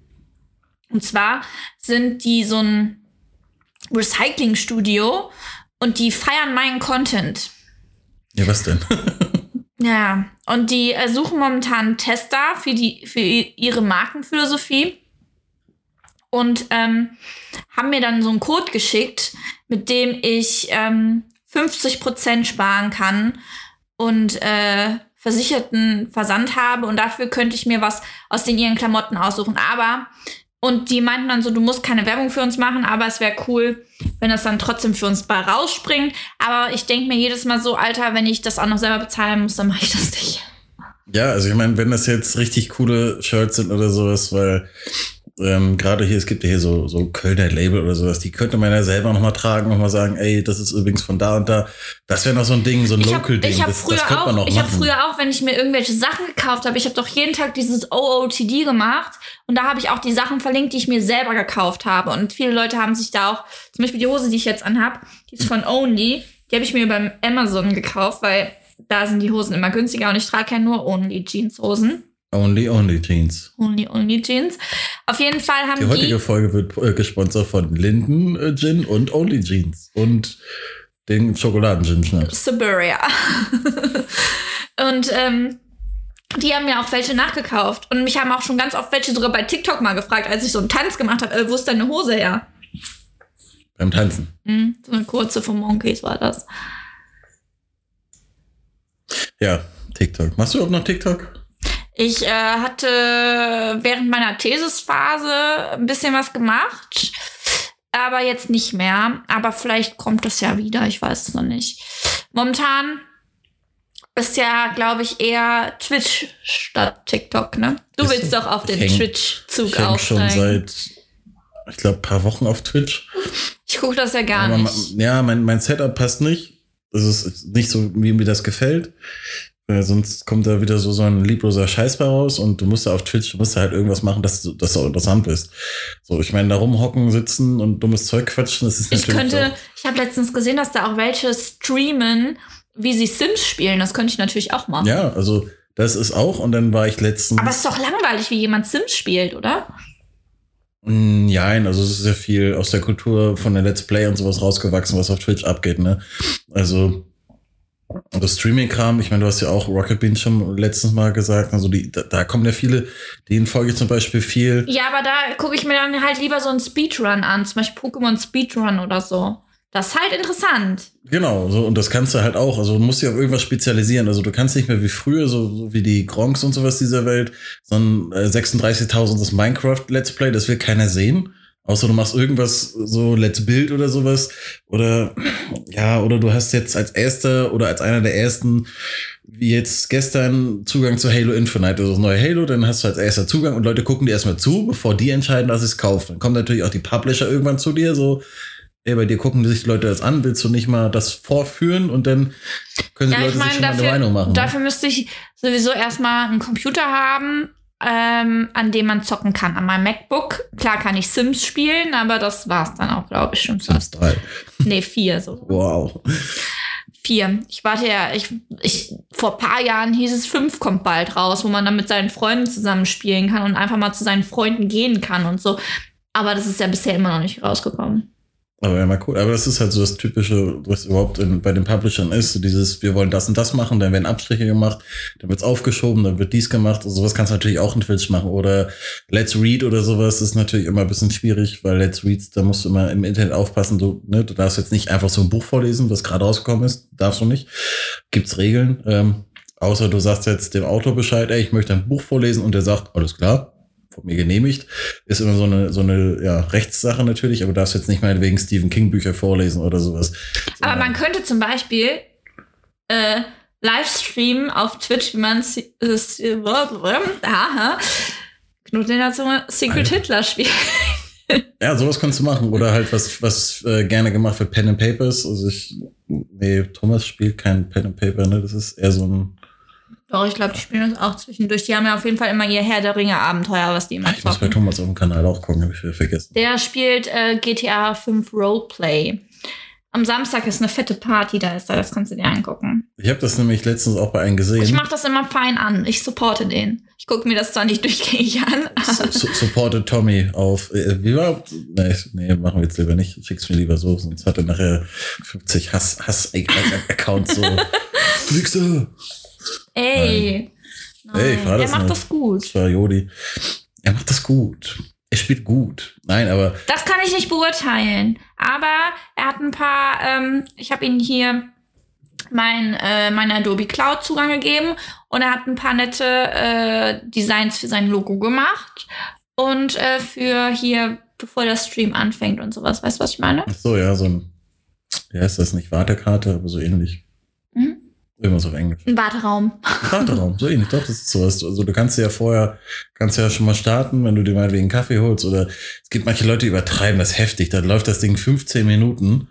Und zwar sind die so ein Recycling-Studio und die feiern meinen Content. ja, was denn? Ja, und die äh, suchen momentan Tester für, die, für ihre Markenphilosophie und ähm, haben mir dann so einen Code geschickt, mit dem ich ähm, 50% sparen kann und äh, versicherten Versand habe und dafür könnte ich mir was aus den ihren Klamotten aussuchen. Aber, und die meinten dann so, du musst keine Werbung für uns machen, aber es wäre cool, wenn das dann trotzdem für uns bei rausspringt. Aber ich denke mir jedes Mal so, Alter, wenn ich das auch noch selber bezahlen muss, dann mache ich das nicht. ja, also ich meine, wenn das jetzt richtig coole Shirts sind oder sowas, weil ähm, gerade hier, es gibt ja hier so, so Kölner Label oder sowas, die könnte man ja selber nochmal tragen, nochmal sagen, ey, das ist übrigens von da und da. Das wäre noch so ein Ding, so ein Ich habe Local-Ding. hab das, früher, das könnte man noch auch, ich hab früher auch, wenn ich mir irgendwelche Sachen gekauft habe, ich habe doch jeden Tag dieses OOTD gemacht und da habe ich auch die Sachen verlinkt, die ich mir selber gekauft habe. Und viele Leute haben sich da auch, zum Beispiel die Hose, die ich jetzt anhab, die ist von Only, die habe ich mir beim Amazon gekauft, weil da sind die Hosen immer günstiger und ich trage ja nur Only Jeanshosen. Only, only Jeans. Only, Only Jeans. Auf jeden Fall haben Die die. heutige Folge wird äh, gesponsert von Linden äh, Gin und Only Jeans. Und Den Schokoladen-Gin-Schnaps. Siberia. und ähm, die haben mir auch welche nachgekauft. Und mich haben auch schon ganz oft welche sogar bei TikTok mal gefragt, als ich so einen Tanz gemacht habe, äh, wo ist deine Hose her? Beim Tanzen. Mhm, so eine kurze von Monkeys war das. Ja, TikTok. Machst du überhaupt noch TikTok? Ich äh, hatte während meiner Thesisphase ein bisschen was gemacht, aber jetzt nicht mehr. Aber vielleicht kommt das ja wieder, ich weiß es noch nicht. Momentan ist ja, glaube ich, eher Twitch statt TikTok, ne? Du willst doch auf den Ich Twitch-Zug Ich hänge schon aufsteigen. seit, ich glaube, paar Wochen auf Twitch. Ich gucke das ja gar Aber nicht. ja, mein, mein Setup passt nicht. Das ist nicht so, wie mir das gefällt. Weil sonst kommt da wieder so, so ein liebloser Scheiß bei raus und du musst da auf Twitch, du musst da halt irgendwas machen, dass du, dass du auch interessant bist. So, ich meine, da rumhocken, sitzen und dummes Zeug quatschen, das ist Ich natürlich könnte, auch, ich habe letztens gesehen, dass da auch welche streamen, wie sie Sims spielen. Das könnte ich natürlich auch machen. Ja, also das ist auch und dann war ich letztens. Aber es ist doch langweilig, wie jemand Sims spielt, oder? Nein, also es ist sehr viel aus der Kultur von der Let's Play und sowas rausgewachsen, was auf Twitch abgeht, ne? Also das Streaming-Kram, ich meine, du hast ja auch Rocket Bean schon letztens mal gesagt, also die, da, da kommen ja viele, denen folge ich zum Beispiel viel. Ja, aber da gucke ich mir dann halt lieber so einen Speedrun an, zum Beispiel Pokémon Speedrun oder so. Das ist halt interessant. Genau, so, und das kannst du halt auch, also du musst dich auf irgendwas spezialisieren. Also du kannst nicht mehr wie früher, so, so wie die Gronks und sowas dieser Welt, sondern äh, 36.000 das Minecraft-Let's Play, das will keiner sehen. Außer du machst irgendwas, so Let's Build oder sowas. Oder, ja, oder du hast jetzt als erster oder als einer der ersten, wie jetzt gestern, Zugang zu Halo Infinite, also das neue Halo, dann hast du als erster Zugang und Leute gucken dir erstmal zu, bevor die entscheiden, dass sie es kaufen. Dann kommen natürlich auch die Publisher irgendwann zu dir, so, ey, bei dir gucken sich die Leute das an, willst du nicht mal das vorführen und dann können die Ja, Leute ich sich meine, schon mal eine dafür, Meinung machen. dafür müsste ich sowieso erstmal einen Computer haben, ähm, an dem man zocken kann. An meinem MacBook, klar kann ich Sims spielen, aber das war's dann auch, glaube ich, schon Sims. 3. Nee, vier so. Wow. Vier. Ich warte ja, ich, ich, vor paar Jahren hieß es, fünf kommt bald raus, wo man dann mit seinen Freunden zusammen spielen kann und einfach mal zu seinen Freunden gehen kann und so. Aber das ist ja bisher immer noch nicht rausgekommen. Aber ja, mal cool. Aber das ist halt so das Typische, was überhaupt in, bei den Publishern ist. So dieses, wir wollen das und das machen, dann werden Abstriche gemacht, dann wird's aufgeschoben, dann wird dies gemacht. Und sowas kannst du natürlich auch in Twitch machen. Oder Let's Read oder sowas ist natürlich immer ein bisschen schwierig, weil Let's Reads, da musst du immer im Internet aufpassen. Du, ne, du darfst jetzt nicht einfach so ein Buch vorlesen, was gerade rausgekommen ist. Darfst du nicht. Gibt's Regeln. Ähm, außer du sagst jetzt dem Autor Bescheid, ey, ich möchte ein Buch vorlesen und der sagt, alles klar, von mir genehmigt. Ist immer so eine, so eine ja, Rechtssache natürlich, aber du darfst jetzt nicht mal wegen Stephen King Bücher vorlesen oder sowas. Aber man könnte zum Beispiel äh, Livestreamen auf Twitch, wie man es äh, aha, Knoten in der Zunge, Secret Alter. Hitler spielt. Ja, sowas kannst du machen. Oder halt was, was äh, gerne gemacht wird, Pen and Papers. Also ich, nee, Thomas spielt kein Pen and Paper, ne? Das ist eher so ein, Doch, ich glaube, die spielen das auch zwischendurch. Die haben ja auf jeden Fall immer ihr Herr der Ringe Abenteuer, was die immer ich muss bei zocken. Thomas auf dem Kanal auch gucken, habe ich wieder vergessen. Der spielt äh, GTA 5 Roleplay. Am Samstag ist eine fette Party, da ist er, das kannst du dir angucken. Ich habe das nämlich letztens auch bei einem Ich gesehen. mache das immer fein an. Ich supporte den. Ich gucke mir das zwar nicht durchgängig an, Su- aber su- supported Tommy auf, äh, wie war, nee, nee, machen wir jetzt lieber nicht. Schick's mir lieber so, sonst hat er nachher 50 Hass, Hass-Accounts so. Du Ey. Ey, ich war das macht nicht. das gut. Das war Jodi. Er macht das gut. Er spielt gut. Nein, aber Das kann ich nicht beurteilen. Aber er hat ein paar, ähm, ich habe ihm hier mein, äh, meine Adobe Cloud Zugang gegeben und er hat ein paar nette äh, Designs für sein Logo gemacht und äh, für hier, bevor der Stream anfängt und sowas. Weißt du, was ich meine? ach so, ja, so ein, wie heißt das nicht? Wartekarte, aber so ähnlich. Irgendwas auf Englisch. Ein Warteraum. Warteraum, so ähnlich. Doch, das ist sowas. Also du kannst ja vorher, kannst ja schon mal starten, wenn du dir meinetwegen einen Kaffee holst oder es gibt manche Leute, die übertreiben das heftig. Da läuft das Ding 15 Minuten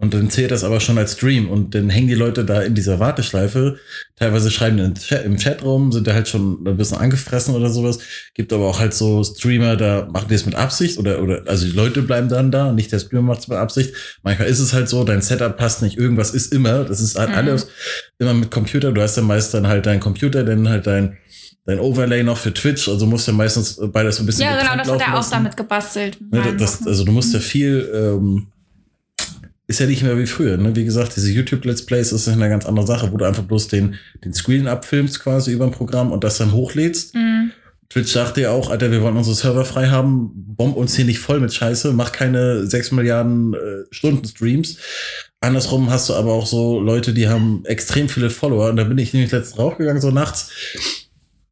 und dann zählt das aber schon als Stream und dann hängen die Leute da in dieser Warteschleife. Teilweise schreiben die im Chat- im rum, sind da halt schon ein bisschen angefressen oder sowas. Gibt aber auch halt so Streamer, da machen die es mit Absicht oder, oder, also die Leute bleiben dann da, nicht der Streamer macht es mit Absicht. Manchmal ist es halt so, dein Setup passt nicht, irgendwas ist immer, das ist halt Mhm. alles immer mit Computer. Du hast ja meist dann halt deinen Computer, dann halt dein, dein Overlay noch für Twitch, also musst ja meistens beides so ein bisschen Ja, genau, das hat er auch damit gebastelt. Ne, das, also du musst ja viel, ähm, ist ja nicht mehr wie früher. Ne? Wie gesagt, diese YouTube-Let's Plays ist eine ganz andere Sache, wo du einfach bloß den, den Screen abfilmst quasi über ein Programm und das dann hochlädst. Mhm. Twitch sagte ja auch, Alter, wir wollen unsere Server frei haben, bomb uns hier nicht voll mit Scheiße, mach keine 6 Milliarden äh, Stunden Streams. Andersrum hast du aber auch so Leute, die haben extrem viele Follower und da bin ich nämlich letztens raufgegangen, so nachts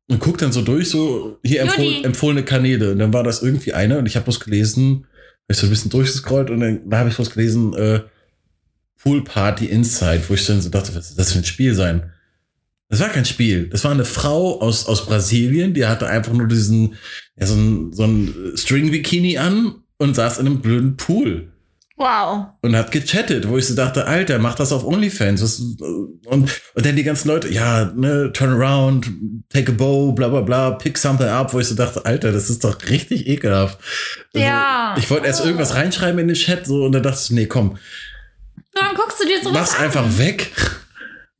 und guck dann so durch, so hier empfohl, empfohlene Kanäle. Und dann war das irgendwie eine und ich habe bloß gelesen, ich so ein bisschen durchgescrollt und dann da habe ich bloß gelesen, äh, Pool Party Inside, wo ich dann so dachte, was das für ein Spiel sein? Das war kein Spiel. Das war eine Frau aus, aus Brasilien, die hatte einfach nur diesen, ja, so ein, so ein String-Bikini an und saß in einem blöden Pool Wow. und hat gechattet, wo ich so dachte, Alter, mach das auf OnlyFans. Was, und, und dann die ganzen Leute, ja, ne, turn around, take a bow, bla bla bla, pick something up, wo ich so dachte, Alter, das ist doch richtig ekelhaft. Also, Ja. Ich wollte erst irgendwas reinschreiben in den Chat, so, und dann dachte ich, nee, komm, Dann guckst du dir sowas mach's an. einfach weg.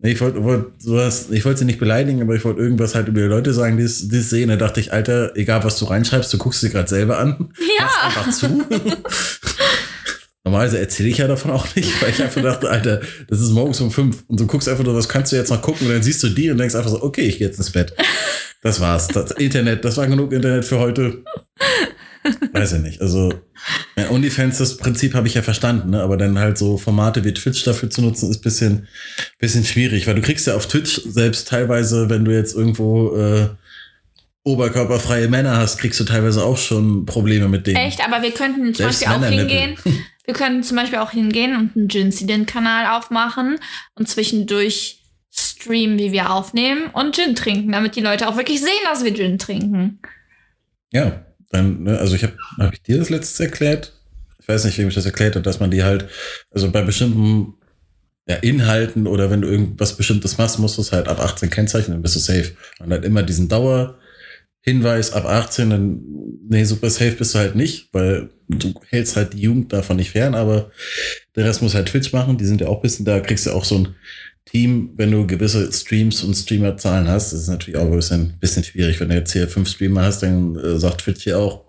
Ich wollte wollt sowas, ich wollte sie nicht beleidigen, aber ich wollte irgendwas halt über die Leute sagen, die es die es sehen. Da dachte ich, Alter, egal was du reinschreibst, du guckst sie gerade selber an. Ja. Mach's einfach zu. Normalerweise erzähle ich ja davon auch nicht, weil ich einfach dachte, Alter, das ist morgens um fünf und du guckst einfach nur, was kannst du jetzt noch gucken und dann siehst du die und denkst einfach so, okay, ich gehe jetzt ins Bett. Das war's. Das Internet, das war genug Internet für heute. Weiß ich nicht. Also, ja, OnlyFans, das Prinzip habe ich ja verstanden, ne? aber dann halt so Formate wie Twitch dafür zu nutzen, ist bisschen, bisschen schwierig, weil du kriegst ja auf Twitch selbst teilweise, wenn du jetzt irgendwo äh, oberkörperfreie Männer hast, kriegst du teilweise auch schon Probleme mit denen. Echt, aber wir könnten zum Selbst Beispiel auch hingehen. Wir können zum Beispiel auch hingehen und einen Gin-Kanal aufmachen und zwischendurch streamen, wie wir aufnehmen und Gin trinken, damit die Leute auch wirklich sehen, dass wir Gin trinken. Ja, dann, ne, also ich habe hab ich dir das letztes erklärt? Ich weiß nicht, wem ich das erklärt habe, dass man die halt, also bei bestimmten ja, Inhalten oder wenn du irgendwas Bestimmtes machst, musst du es halt ab 18 kennzeichnen, dann bist du safe. Und halt immer diesen Dauerhinweis ab 18, dann, nee, super safe bist du halt nicht, weil du hältst halt die Jugend davon nicht fern, aber der Rest muss halt Twitch machen, die sind ja auch ein bisschen da, kriegst du auch so ein Team, wenn du gewisse Streams und Streamerzahlen hast, das ist natürlich auch ein bisschen, bisschen schwierig. Wenn du jetzt hier fünf Streamer hast, dann äh, sagt Twitch hier auch,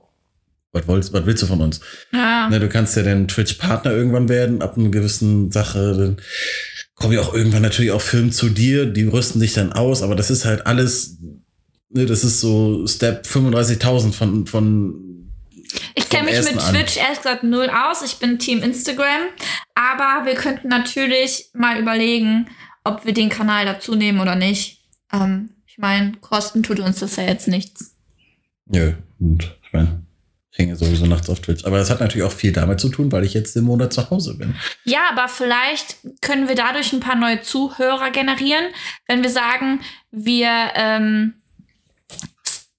was willst, was willst du von uns? Ja. Ne, du kannst ja dann Twitch-Partner irgendwann werden, ab einer gewissen Sache. Dann kommen ja auch irgendwann natürlich auch Firmen zu dir, die rüsten dich dann aus, aber das ist halt alles, ne, das ist so Step 35.000 von, von Ich kenne mich mit an. Twitch ehrlich gesagt null aus. Ich bin Team Instagram. Aber wir könnten natürlich mal überlegen, ob wir den Kanal dazu nehmen oder nicht. Ähm, ich meine, Kosten tut uns das ja jetzt nichts. Nö, und ich meine, ich hänge sowieso nachts auf Twitch. Aber das hat natürlich auch viel damit zu tun, weil ich jetzt den Monat zu Hause bin. Ja, aber vielleicht können wir dadurch ein paar neue Zuhörer generieren, wenn wir sagen, wir, ähm,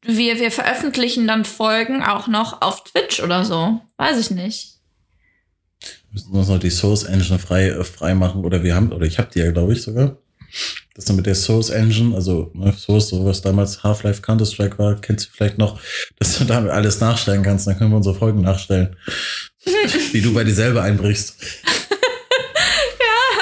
wir, wir veröffentlichen dann Folgen auch noch auf Twitch oder so. Weiß ich nicht. Wir müssen uns noch die Source Engine frei, äh, frei machen. Oder wir haben, oder ich habe die ja, glaube ich, sogar. Das dann mit der Source Engine, also ne, Source, so was damals Half-Life Counter-Strike war, kennst du vielleicht noch, dass du damit alles nachstellen kannst. Dann können wir unsere Folgen nachstellen. Wie du bei dir selber einbrichst.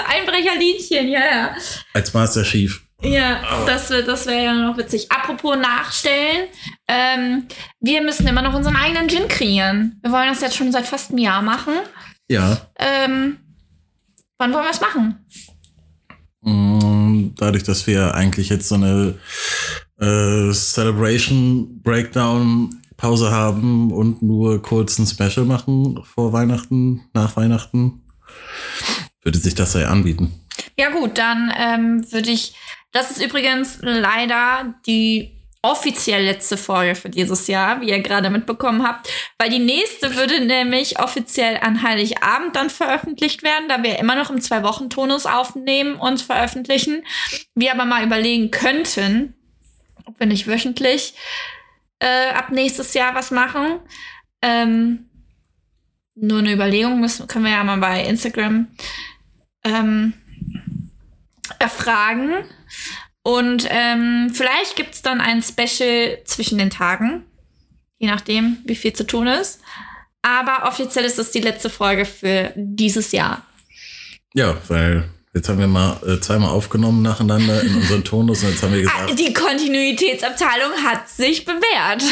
Einbrecherlinchen, ja, ja. Als Master Chief. Ja, das, wär- das wäre ja noch witzig. Apropos nachstellen, ähm, wir müssen immer noch unseren eigenen Gin kreieren. Wir wollen das jetzt schon seit fast einem Jahr machen. Ja. Ähm, wann wollen wir es machen? Mm, Dadurch, dass wir eigentlich jetzt so eine äh, Celebration Breakdown Pause haben und nur kurz ein Special machen vor Weihnachten, nach Weihnachten, würde sich das ja anbieten. Ja gut, dann ähm, würde ich. Das ist übrigens leider die offiziell letzte Folge für dieses Jahr, wie ihr gerade mitbekommen habt, weil die nächste würde nämlich offiziell an Heiligabend dann veröffentlicht werden, da wir immer noch im Zwei-Wochen-Tonus aufnehmen und veröffentlichen. Wir aber mal überlegen könnten, ob wir nicht wöchentlich äh, ab nächstes Jahr was machen. Ähm, nur eine Überlegung müssen, können wir ja mal bei Instagram ähm, erfragen. Und ähm, vielleicht gibt es dann ein Special zwischen den Tagen, je nachdem, wie viel zu tun ist. Aber offiziell ist es die letzte Folge für dieses Jahr. Ja, weil jetzt haben wir mal äh, zweimal aufgenommen nacheinander in unseren Tonus und jetzt haben wir Ah, gesagt, die Kontinuitätsabteilung hat sich bewährt.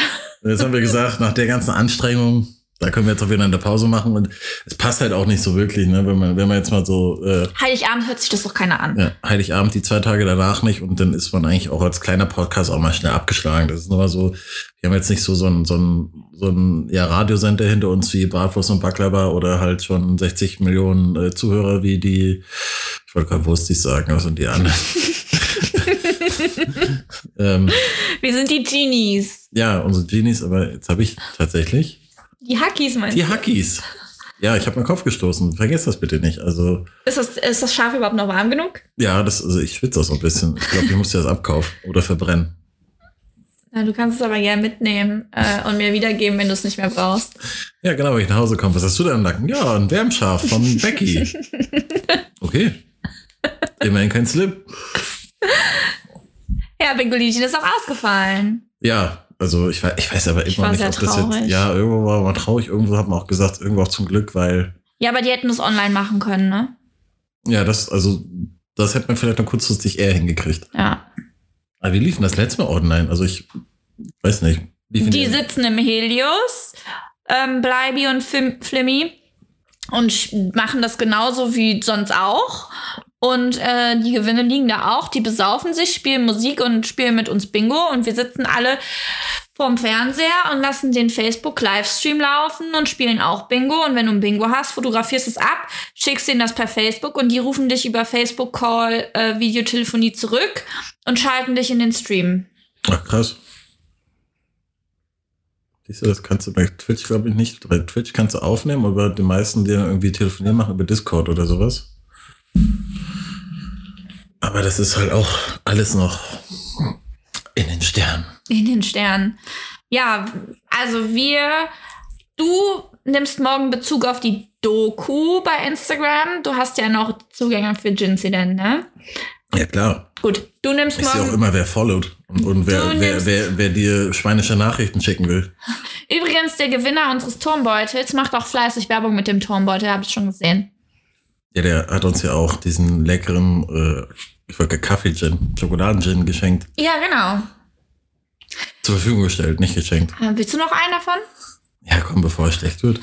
jetzt haben wir gesagt, nach der ganzen Anstrengung, Da können wir jetzt auch wieder eine Pause machen und es passt halt auch nicht so wirklich, ne? Wenn man, wenn man jetzt mal so äh, Heiligabend hört sich das doch keiner an. ja, Heiligabend die zwei Tage danach nicht und dann ist man eigentlich auch als kleiner Podcast auch mal schnell abgeschlagen. Das ist nur mal so, wir haben jetzt nicht so so ein, so ein, so ein ja, Radiosender hinter uns wie Bratwurst und Baklava oder halt schon 60 Millionen äh, Zuhörer wie die, ich wollte gerade Wurstis sagen, was sind die anderen? ähm, Wir sind die Genies. ja, unsere Genies, aber jetzt habe ich tatsächlich Die Hackies meinst die du? Hackies. Ja, ich habe meinen Kopf gestoßen. Vergesst das bitte nicht. Also, Ist das, ist das Schaf überhaupt noch warm genug? ja, das, also ich schwitze auch so ein bisschen. Ich glaube, ich muss dir das abkaufen oder verbrennen. Ja, du kannst es aber gerne mitnehmen äh, und mir wiedergeben, wenn du es nicht mehr brauchst. Ja, genau, wenn ich nach Hause komme. Was hast du denn im Nacken? Ja, ein Wärmschaf von Becky. Okay. Immerhin kein Slip. Ja, Bingolinchen ist auch ausgefallen. Ja, also ich weiß, ich weiß aber Ich immer war nicht, sehr ob das jetzt. Ja, irgendwo war man traurig, irgendwo hat man auch gesagt, irgendwo auch zum Glück, weil. Ja, aber die hätten es online machen können, ne? Ja, das, also, das hätte man vielleicht noch kurzfristig eher hingekriegt. Ja. Aber wie liefen das letzte Mal online? Also ich weiß nicht. Liefen Die sitzen im Helios, ähm, Bleibi und Fim Flimmy, und machen das genauso wie sonst auch. Und äh, die Gewinne liegen da auch. Die besaufen sich, spielen Musik und spielen mit uns Bingo. Und wir sitzen alle vorm Fernseher und lassen den Facebook-Livestream laufen und spielen auch Bingo. Und wenn du ein Bingo hast, fotografierst es ab, schickst denen das per Facebook und die rufen dich über Facebook-Call, äh, Videotelefonie zurück und schalten dich in den Stream. Ach, krass. Siehst du, das kannst du bei Twitch, glaube ich, nicht. Bei Twitch kannst du aufnehmen, aber die meisten, die irgendwie telefonieren, machen über Discord oder sowas. Aber das ist halt auch alles noch in den Sternen. In den Sternen. Ja, also wir, du nimmst morgen Bezug auf die Doku bei Instagram. Du hast ja noch Zugänge für Gincident, ne? Ja, klar. Gut, du nimmst Ich sehe auch morgen. immer, wer followt und, und wer, wer, wer, wer dir schweinische Nachrichten schicken will. Übrigens, der Gewinner unseres Turmbeutels macht auch fleißig Werbung mit dem Turmbeutel, habe ich schon gesehen. Ja, der hat uns ja auch diesen leckeren, äh, ich wollte Kaffee-Gin, Schokoladen-Gin geschenkt. Ja, genau. Zur Verfügung gestellt, nicht geschenkt. Äh, willst du noch einen davon? Ja, komm, bevor er schlecht wird.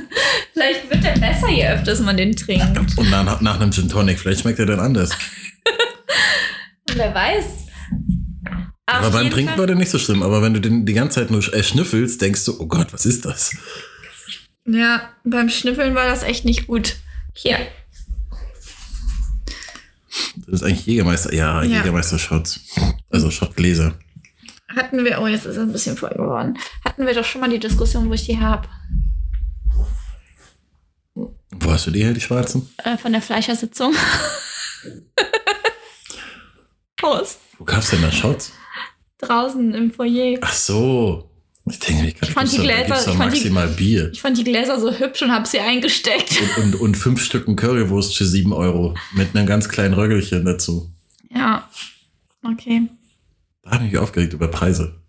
Vielleicht wird der besser, je öfters man den trinkt. Und nach, nach einem Gin Tonic, vielleicht schmeckt er dann anders. Wer weiß. Auf Aber beim Trinken war der nicht so schlimm. Aber wenn du den die ganze Zeit nur äh, schnüffelst, denkst du, oh Gott, was ist das? Ja, beim Schnüffeln war das echt nicht gut. Hier. Das ist eigentlich Jägermeister. Ja, Ja. Jägermeister-Shots. Also Shotgläser. Hatten wir, oh, jetzt ist es ein bisschen voll geworden. Hatten wir doch schon mal die Diskussion, wo ich die habe. Wo hast du die her, die schwarzen? Äh, von der Fleischersitzung. Prost. Wo gab's denn da Shots? Draußen im Foyer. Ach so. Ich denke, ich, fand die Gläser- da doch ich fand die- maximal Bier. Ich fand die Gläser so hübsch und habe sie eingesteckt. Und, und, und fünf Stücken Currywurst für sieben Euro. Mit einem ganz kleinen Röggelchen dazu. Ja. Okay. Da habe ich mich aufgeregt über Preise.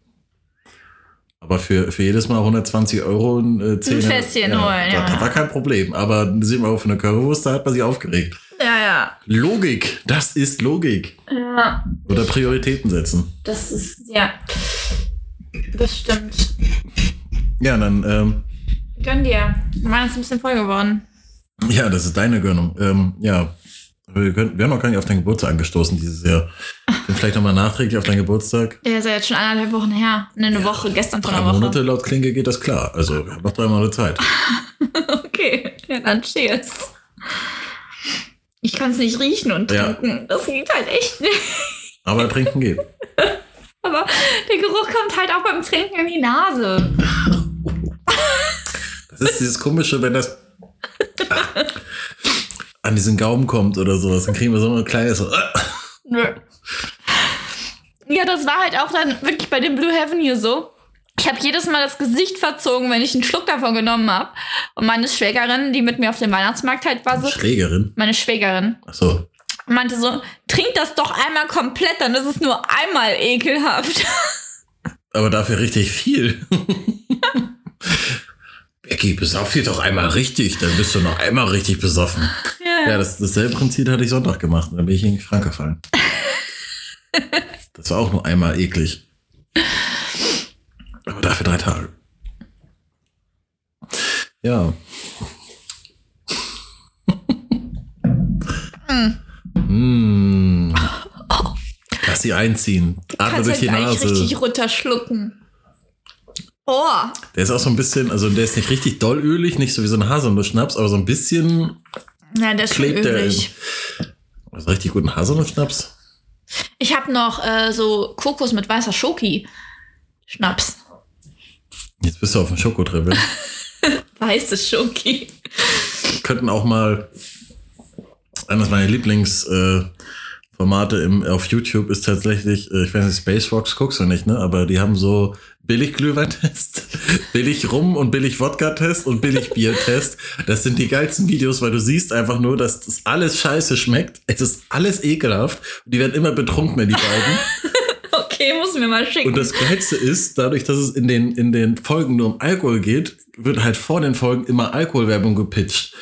Aber für, für jedes Mal 120 Euro ein, äh, Fässchen holen, da, ja. Das war kein Problem. Aber 7 Euro für eine Currywurst, da hat man sich aufgeregt. Ja, ja. Logik, das ist Logik. Ja. Oder Prioritäten setzen. Das ist, ja. Das stimmt. Ja, dann, ähm, Gönn dir. Meiner ist ein bisschen voll geworden. ja, das ist deine Gönnung. Ähm, ja, wir, können, wir haben noch gar nicht auf deinen Geburtstag angestoßen dieses Jahr. Dann vielleicht nochmal nachträglich auf deinen Geburtstag. Der ist ja jetzt schon anderthalb Wochen her. Ne, eine Woche, gestern vor einer Woche. Monate laut Klinge geht das klar. Also, wir haben noch drei Monate Zeit. Okay, ja, dann cheers. Ich kann es nicht riechen und Ja. trinken. Das geht halt echt nicht. Aber trinken geht. Aber der Geruch kommt halt auch beim Trinken in die Nase. Das ist dieses komische, wenn das an diesen Gaumen kommt oder sowas. Dann kriegen wir so ein kleines. So, Nö. Ja, das war halt auch dann wirklich bei dem Blue Heaven hier so. Ich habe jedes Mal das Gesicht verzogen, wenn ich einen Schluck davon genommen habe. Und meine Schwägerin, die mit mir auf dem Weihnachtsmarkt halt war, so, Schrägerin. meine Schwägerin, Achso. Meinte so, trink das doch einmal komplett, dann ist es nur einmal ekelhaft. Aber dafür richtig viel. Becky, besauf dich doch einmal richtig, dann bist du noch einmal richtig besoffen. Ja, das, dasselbe Prinzip hatte ich Sonntag gemacht. Da bin ich in Krank gefallen. Das war auch nur einmal eklig. Aber dafür drei Tage. Ja. Sie einziehen. Atme durch die halt Nase. richtig runterschlucken. Oh, Der ist auch so ein bisschen, also der ist nicht richtig doll ölig, nicht so wie so ein Haselnuss-Schnaps, aber so ein bisschen na, der ist klebt der. ölig. ist richtig guten Haselnuss-Schnaps? Ich habe noch äh, so Kokos mit weißer Schoki. Schnaps. Jetzt bist du auf dem Schokotribbel. Weiße Schoki. könnten auch mal eines meiner Lieblingsformate äh, Formate im, auf YouTube ist tatsächlich, äh, ich weiß nicht, Space Fox guckst du nicht, ne? Aber die haben so billig Glühwein-Test, billig Rum und billig Wodka-Test und billig Bier-Test. Das sind die geilsten Videos, weil du siehst einfach nur, dass das alles scheiße schmeckt. Es ist alles ekelhaft. Und die werden immer betrunkener, die beiden. Okay, muss mir mal schicken. Und das Geilste ist, dadurch, dass es in den, in den Folgen nur um Alkohol geht, wird halt vor den Folgen immer Alkoholwerbung gepitcht.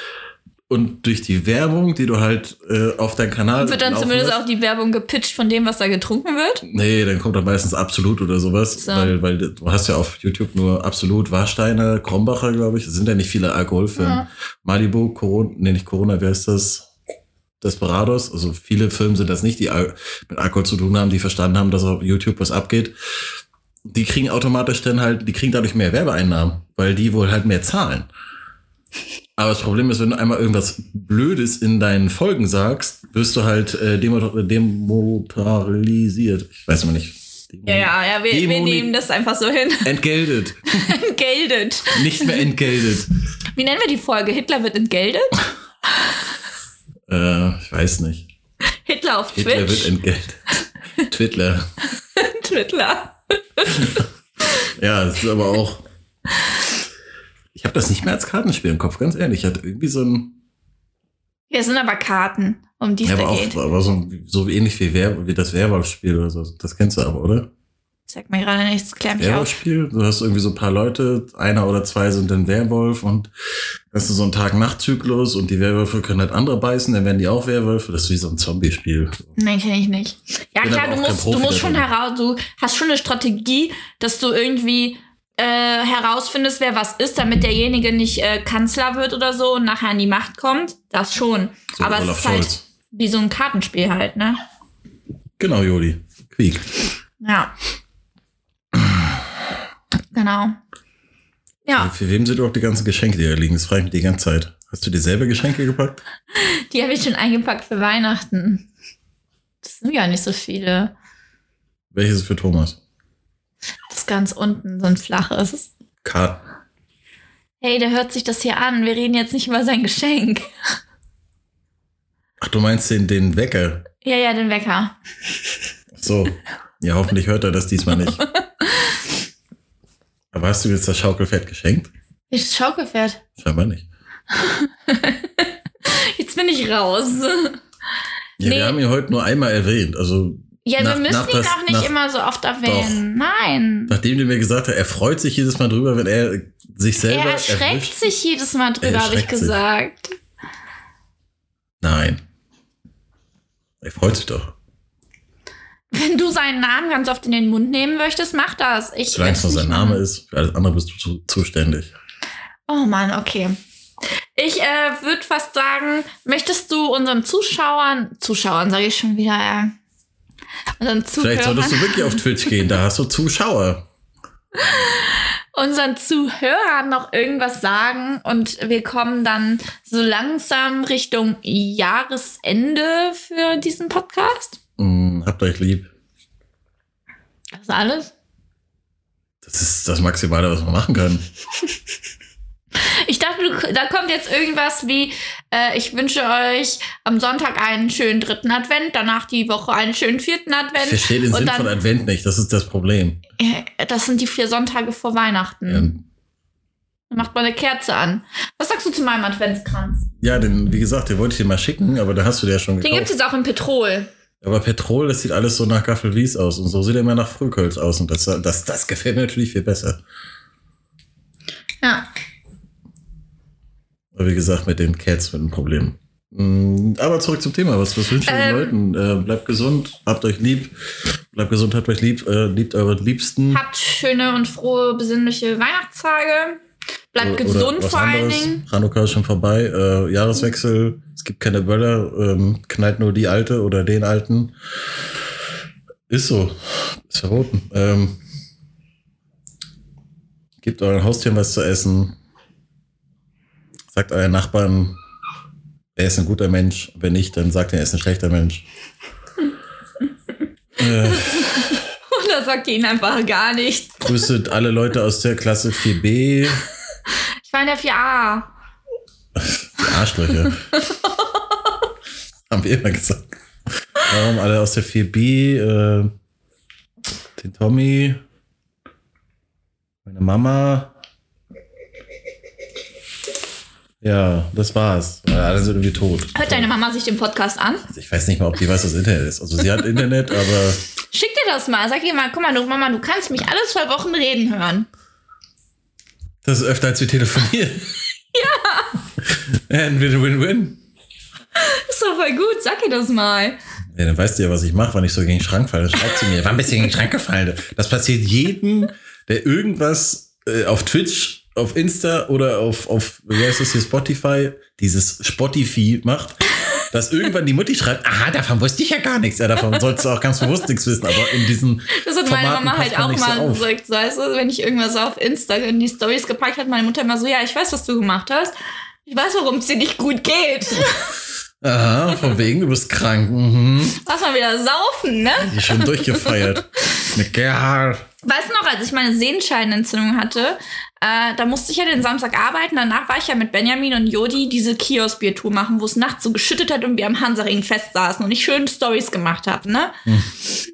Und durch die Werbung, die du halt äh, auf deinem Kanal. Wird dann zumindest lässt- auch die Werbung gepitcht von dem, was da getrunken wird? Nee, dann kommt dann meistens Absolut oder sowas. So. Weil, weil du hast ja auf YouTube nur Absolut, Warsteiner, Krombacher, glaube ich. Es sind ja nicht viele Alkoholfilme. Ja. Malibu, Corona, nee, nicht Corona, wer ist das? Desperados. Also viele Filme sind das nicht, die Al mit Alkohol zu tun haben, die verstanden haben, dass auf YouTube was abgeht. Die kriegen automatisch dann halt, die kriegen dadurch mehr Werbeeinnahmen, weil die wohl halt mehr zahlen. Aber das Problem ist, wenn du einmal irgendwas Blödes in deinen Folgen sagst, wirst du halt äh, demo demotoralisiert. Ich weiß immer nicht. Demo- Ja, ja, ja, wir, wir nehmen das einfach so hin. Entgeltet. Entgeltet. Nicht mehr entgeltet. Wie nennen wir die Folge? Hitler wird entgeltet? äh, ich weiß nicht. Hitler auf Hitler wird Twitch? entgeltet. Twitter. Twitter. Ja, das ist aber auch. Ich habe das nicht mehr als Kartenspiel im Kopf, ganz ehrlich. Ich hatte irgendwie so ein. Hier sind aber Karten, um die es Ja, da aber, geht. auch, aber so, so ähnlich wie, Wer, wie das Werwolf-Spiel oder so. Das kennst du aber, oder? Sag mir gerade nichts, klär mich auf. Werwolf-Spiel. Du hast irgendwie so ein paar Leute, einer oder zwei sind dann Werwolf und hast du so einen Tag-Nacht-Zyklus und die Werwölfe können halt andere beißen, dann werden die auch Werwölfe. Das ist wie so ein Zombie-Spiel. Nein, kenne ich nicht. Ja, Bin klar, du musst, du musst da schon heraus, du hast schon eine Strategie, dass du irgendwie äh, herausfindest, wer was ist, damit derjenige nicht äh, Kanzler wird oder so und nachher an die Macht kommt. Das schon. So Aber es ist halt Scholz. wie so ein Kartenspiel halt, ne? Genau, Joli. Quiek. Ja. Genau. Ja, Für wem sind überhaupt die ganzen Geschenke, die da liegen? Das frage ich mich die ganze Zeit. Hast du dir selber Geschenke gepackt? die habe ich schon eingepackt für Weihnachten. Das sind ja nicht so viele. Welches ist für Thomas? Das ganz unten, so ein flaches. Karten. Hey, der hört sich das hier an. Wir reden jetzt nicht über sein Geschenk. Ach, du meinst den, den Wecker? Ja, ja, den Wecker. So. Ja, hoffentlich hört er das diesmal nicht. Aber hast du jetzt das Schaukelpferd geschenkt? Welches Schaukelpferd? Scheinbar nicht. Jetzt bin ich raus. Ja, Nee. wir haben ihn heute nur einmal erwähnt. Also, Ja, Nach- wir müssen nach ihn das- auch nicht nach- immer so oft erwähnen. Nein. nachdem du mir gesagt hast, er freut sich jedes Mal drüber, wenn er sich selber Er erschreckt erwischt. sich jedes Mal Er drüber, habe ich erschreckt sich. gesagt. Nein. Er freut sich doch. Wenn du seinen Namen ganz oft in den Mund nehmen möchtest, mach das. Ich Solange es nur sein Name ist, für alles andere bist du zu, zuständig. Oh Mann, okay. Ich äh, würde fast sagen, möchtest du unseren Zuschauern, Zuschauern sage ich schon wieder, äh, unseren Vielleicht solltest du Zuhörern, wirklich auf Twitch gehen, da hast du Zuschauer. unseren Zuhörern noch irgendwas sagen und wir kommen dann so langsam Richtung Jahresende für diesen Podcast? Hm, habt euch lieb. Das ist alles? Das ist das Maximale, was man machen kann. Ich dachte, du, da kommt jetzt irgendwas wie, äh, ich wünsche euch am Sonntag einen schönen dritten Advent, danach die Woche einen schönen vierten Advent. Ich verstehe den und Sinn dann, von Advent nicht, das ist das Problem. Äh, Das sind die vier Sonntage vor Weihnachten. Ja, Dann macht man eine Kerze an. Was sagst du zu meinem Adventskranz? ja denn wie gesagt, den wollte ich dir mal schicken, aber da hast du dir ja schon Den gibt's gekauft. jetzt auch in Petrol. Aber Petrol, das sieht alles so nach Gaffelwies aus und so sieht er immer nach Frühkölz aus und das, das, das gefällt mir natürlich viel besser. Ja. Aber wie gesagt, mit den Cats mit ein Problem. Mm, Aber zurück zum Thema. Was, was wünschen wir Ähm. den Leuten? Äh, bleibt gesund, habt euch lieb. Bleibt gesund, habt euch lieb. Äh, liebt eure Liebsten. Habt schöne und frohe, besinnliche Weihnachtstage. Bleibt Oder gesund was vor allen anderes. Dingen. Hanukkah ist schon vorbei. Äh, Jahreswechsel. Es gibt keine Böller. Ähm, knallt nur die alte oder den alten. Ist so. Ist verboten. Ähm, gebt euren Haustieren was zu essen. Sagt euren Nachbarn, er ist ein guter Mensch. Wenn nicht, dann sagt er, er ist ein schlechter Mensch. äh, Oder sagt ihr ihnen einfach gar nichts. grüßet alle Leute aus der Klasse 4b. Ich war in der 4a. Die Arschlöcher. Haben wir immer gesagt. Warum alle aus der 4B? Äh, den Tommy, meine Mama. Ja, das war's. Alle sind irgendwie tot. Hört deine Mama sich den Podcast an? Ich weiß nicht mal, ob die weiß, was Internet ist. Also sie hat Internet, aber Schick dir das mal. Sag ihr mal, guck mal, du, Mama, du kannst mich alle zwei Wochen reden hören. das ist öfter, als wir telefonieren. Ja. And win-win-win. Ist doch voll gut. Sag ihr das mal. Ja, dann weißt du ja, was ich mache, wenn ich so gegen den Schrank falle. Schreibt sie mir, war ein bisschen gegen den Schrank gefallen. Das passiert jedem, der irgendwas äh, auf Twitch, auf Insta oder auf, auf wie heißt das hier, Spotify, dieses Spotify macht, dass irgendwann die Mutti schreibt, aha, davon wusste ich ja gar nichts. Ja, davon sollst du auch ganz bewusst nichts wissen, aber in diesen Das hat meine Formaten Mama halt auch so mal auf. gesagt, weißt du, wenn ich irgendwas auf Insta in die Stories gepackt hat, meine Mutter immer so, ja, ich weiß, was du gemacht hast. Ich weiß, warum es dir nicht gut geht. Aha, von wegen, du bist krank. Mhm. Lass mal wieder saufen, ne? Ist schon durchgefeiert. Mit Gerhard. Weißt du noch, als ich meine Sehenscheidenentzündung hatte, äh, da musste ich ja den Samstag arbeiten. Danach war ich ja mit Benjamin und Jodi diese Kiosk-Bier-Tour machen, wo es nachts so geschüttet hat und wir am Hansaring festsaßen und ich schön Stories gemacht habe, ne?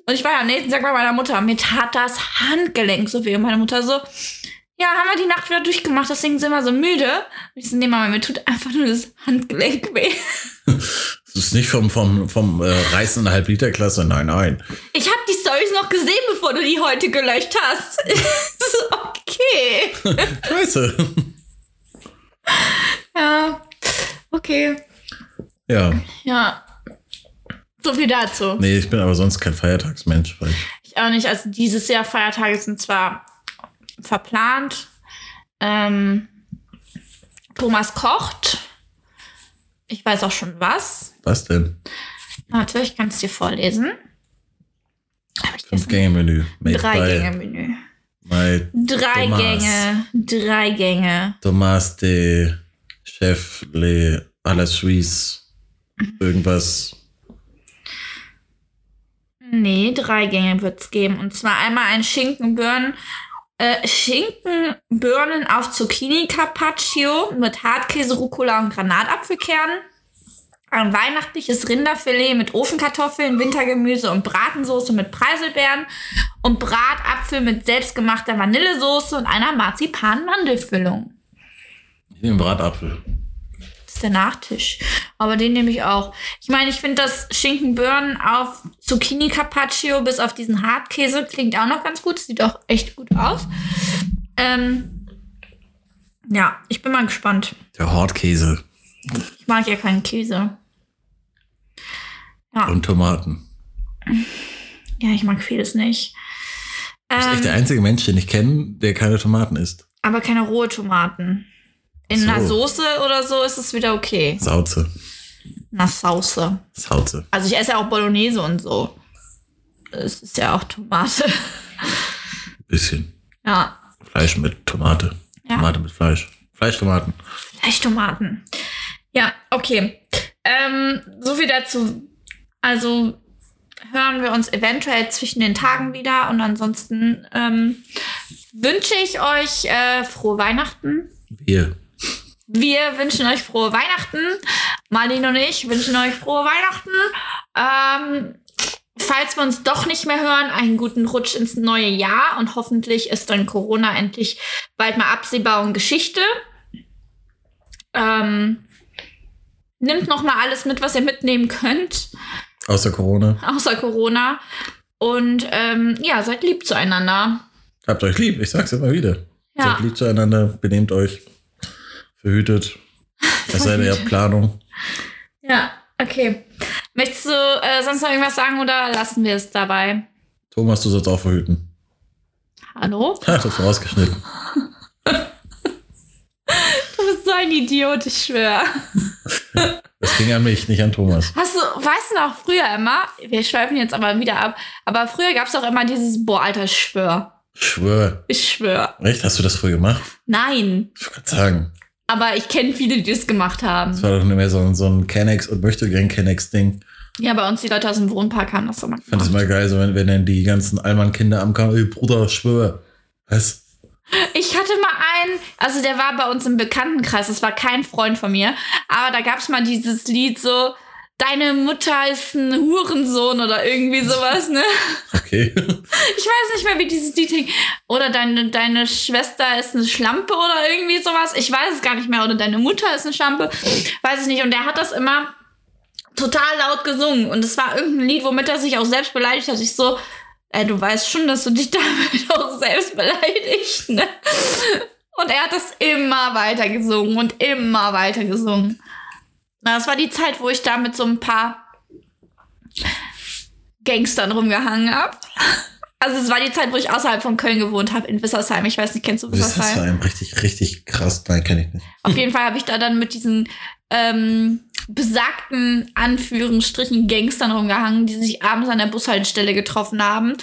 Und ich war ja am nächsten Tag bei meiner Mutter. Mir tat das Handgelenk so weh. Und meine Mutter so, ja, haben wir die Nacht wieder durchgemacht, deswegen sind wir so müde. Und ich so, nee, Mama, mir tut einfach nur das Handgelenk weh. Das ist nicht vom, vom, vom äh, Reißen in der Halb-Liter-Klasse, nein, nein. Ich habe Stories noch gesehen, bevor du die heute gelöscht hast. okay. Scheiße. Ja, okay. Ja, Ja. So viel dazu. nee, ich bin aber sonst kein Feiertagsmensch. Weil Ich auch nicht. Also dieses Jahr Feiertage sind zwar verplant. Ähm, Thomas kocht. Ich weiß auch schon was. was denn? Warte, ich kann es dir vorlesen. Hab ich Fünf das? Gänge Menü. Made Drei. Gänge. Drei Gänge. Thomas de Chef Le à la Suisse. Irgendwas. Nee, drei Gänge wird es geben. Und zwar einmal ein Schinkenbirnen, äh, Schinkenbirnen auf Zucchini Carpaccio mit Hartkäse, Rucola und Granatapfelkernen. Ein weihnachtliches Rinderfilet mit Ofenkartoffeln, Wintergemüse und Bratensoße mit Preiselbeeren und Bratapfel mit selbstgemachter Vanillesoße und einer Marzipan-Mandelfüllung. Ich nehme Bratapfel. Das ist der Nachtisch. Aber den nehme ich auch. Ich meine, ich finde das Schinkenbirnen auf Zucchini Carpaccio bis auf diesen Hartkäse klingt auch noch ganz gut. Sieht auch echt gut aus. Ähm, ja, ich bin mal gespannt. Der Hortkäse Ich mag ja keinen Käse. Ja, und Tomaten. ja ich mag vieles nicht. Du bist echt Ähm, der einzige Mensch, den ich kenne, der keine Tomaten isst. aber keine rohe Tomaten. In So. einer Soße oder so ist es wieder okay. Sauze. Einer Sauce. Sauze. Also ich esse ja auch Bolognese und so. Es ist ja auch Tomate. Bisschen. Ja, Fleisch mit Tomate. Ja. Tomate mit Fleisch. Fleischtomaten. Fleischtomaten. Ja, okay. Ähm, so viel dazu. Also hören wir uns eventuell zwischen den Tagen wieder und ansonsten ähm, wünsche ich euch äh, frohe Weihnachten. Wir. Wir wünschen euch frohe Weihnachten. Marlene und ich wünschen euch frohe Weihnachten. Ähm, falls wir uns doch nicht mehr hören, einen guten Rutsch ins neue Jahr und hoffentlich ist dann Corona endlich bald mal absehbar und Geschichte. Ähm, nimmt noch mal alles mit, was ihr mitnehmen könnt, Außer Corona. außer Corona. Und ähm, ja, seid lieb zueinander. Habt euch lieb. Ich sag's immer wieder. Ja. Seid lieb zueinander. Benehmt euch. Verhütet. Es sei ihr habt Planung. Ja, okay. Möchtest du äh, sonst noch irgendwas sagen oder lassen wir es dabei? Thomas, du sollst auch verhüten. Hallo? Ha, das ist rausgeschnitten. so ein Idiot, ich schwöre. Das ging an mich, nicht an Thomas. Hast du, weißt du noch, früher immer, wir schweifen jetzt aber wieder ab, aber früher gab es auch immer dieses, boah, Alter, ich schwör. Schwör. Ich schwör. Echt? Hast du das früher gemacht? Nein. Ich wollte gerade sagen. Aber ich kenne viele, die das gemacht haben. Das war doch nicht mehr so, ein- so ein Kennex und möchte gern Kennex-Ding. Ja, bei uns die Leute aus dem Wohnpark haben das so mal Ich fand gemacht. immer geil, so wenn, wenn dann die ganzen Allmann-Kinder am Kamen, ey Bruder, schwör. Was? Ich hatte mal einen, also der war bei uns im Bekanntenkreis, das war kein Freund von mir, aber da gab es mal dieses Lied so, deine Mutter ist ein Hurensohn oder irgendwie sowas, ne? Okay. Ich weiß nicht mehr, wie dieses Lied hing. Oder deine, deine Schwester ist eine Schlampe oder irgendwie sowas. Ich weiß es gar nicht mehr. Oder deine Mutter ist eine Schlampe. Weiß ich nicht. Und der hat das immer total laut gesungen. Und es war irgendein Lied, womit er sich auch selbst beleidigt hat. Ich so, ey, du weißt schon, dass du dich damit auch selbst beleidigst, ne? Und er hat das immer weiter gesungen und immer weiter gesungen. Das war die Zeit, wo ich da mit so ein paar Gangstern rumgehangen habe. Also es war die Zeit, wo ich außerhalb von Köln gewohnt habe, in Wissersheim. Ich weiß nicht, kennst du Wissersheim? ein richtig, richtig krass. Nein, kenne ich nicht. Auf jeden Fall habe ich da dann mit diesen ähm, besagten Anführungsstrichen Gangstern rumgehangen, die sich abends an der Bushaltestelle getroffen haben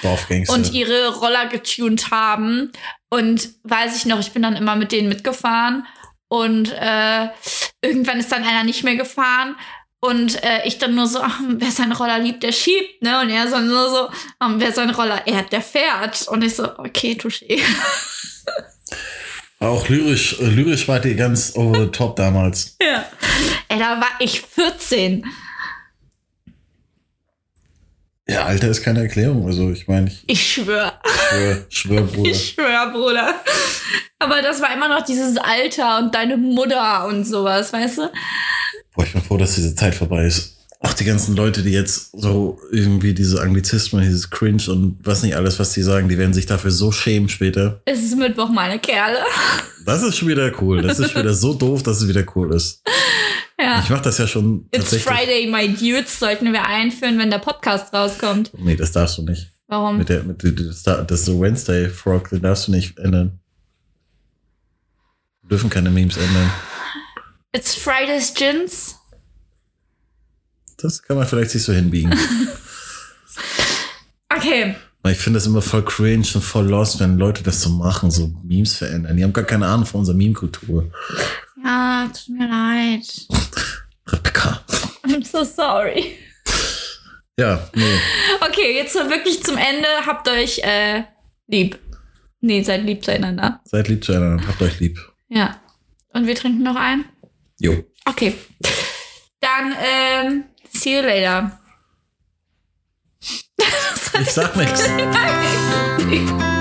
und ihre Roller getunt haben. Und weiß ich noch, ich bin dann immer mit denen mitgefahren. Und äh, irgendwann ist dann einer nicht mehr gefahren. Und äh, ich dann nur so, ach, wer seinen Roller liebt, der schiebt, ne? Und er so nur so, ach, wer seinen Roller ehrt, der fährt. Und ich so, okay, touché. Auch lyrisch, äh, lyrisch war die ganz over the top damals. Ja. Ey, da war ich 14. Ja, Alter ist keine Erklärung. Also ich meine, ich Ich schwör. schwör, schwör, Bruder. Ich schwör, Bruder. Aber das war immer noch dieses Alter und deine Mutter und sowas, weißt du? Boah, ich bin froh, dass diese Zeit vorbei ist. Auch die ganzen Leute, die jetzt so irgendwie diese Anglizismen, dieses Cringe und was nicht alles, was die sagen, die werden sich dafür so schämen später. Es ist Mittwoch, meine Kerle. Das ist schon wieder cool. Das ist schon wieder so doof, dass es wieder cool ist. Ja. Ich mache das ja schon It's. Friday, my dudes, sollten wir einführen, wenn der Podcast rauskommt. Nee, das darfst du nicht. Warum? Mit der, mit der, das, das Wednesday Frog, den darfst du nicht ändern. Wir dürfen keine Memes ändern. It's Friday's Gins. Das kann man vielleicht sich so hinbiegen. Okay. Ich finde das immer voll cringe und voll lost, wenn Leute das so machen, so Memes verändern. Die haben gar keine Ahnung von unserer Meme-Kultur. Ja, tut mir leid. Rebecca. I'm so sorry. Ja, nee. Okay, jetzt wirklich zum Ende. Habt euch äh, lieb. Nee, seid lieb zueinander. Seid lieb zueinander. Habt euch lieb. Ja. Und wir trinken noch ein? Jo. Okay. Dann, ähm, see you later. Ich sag nichts. Okay.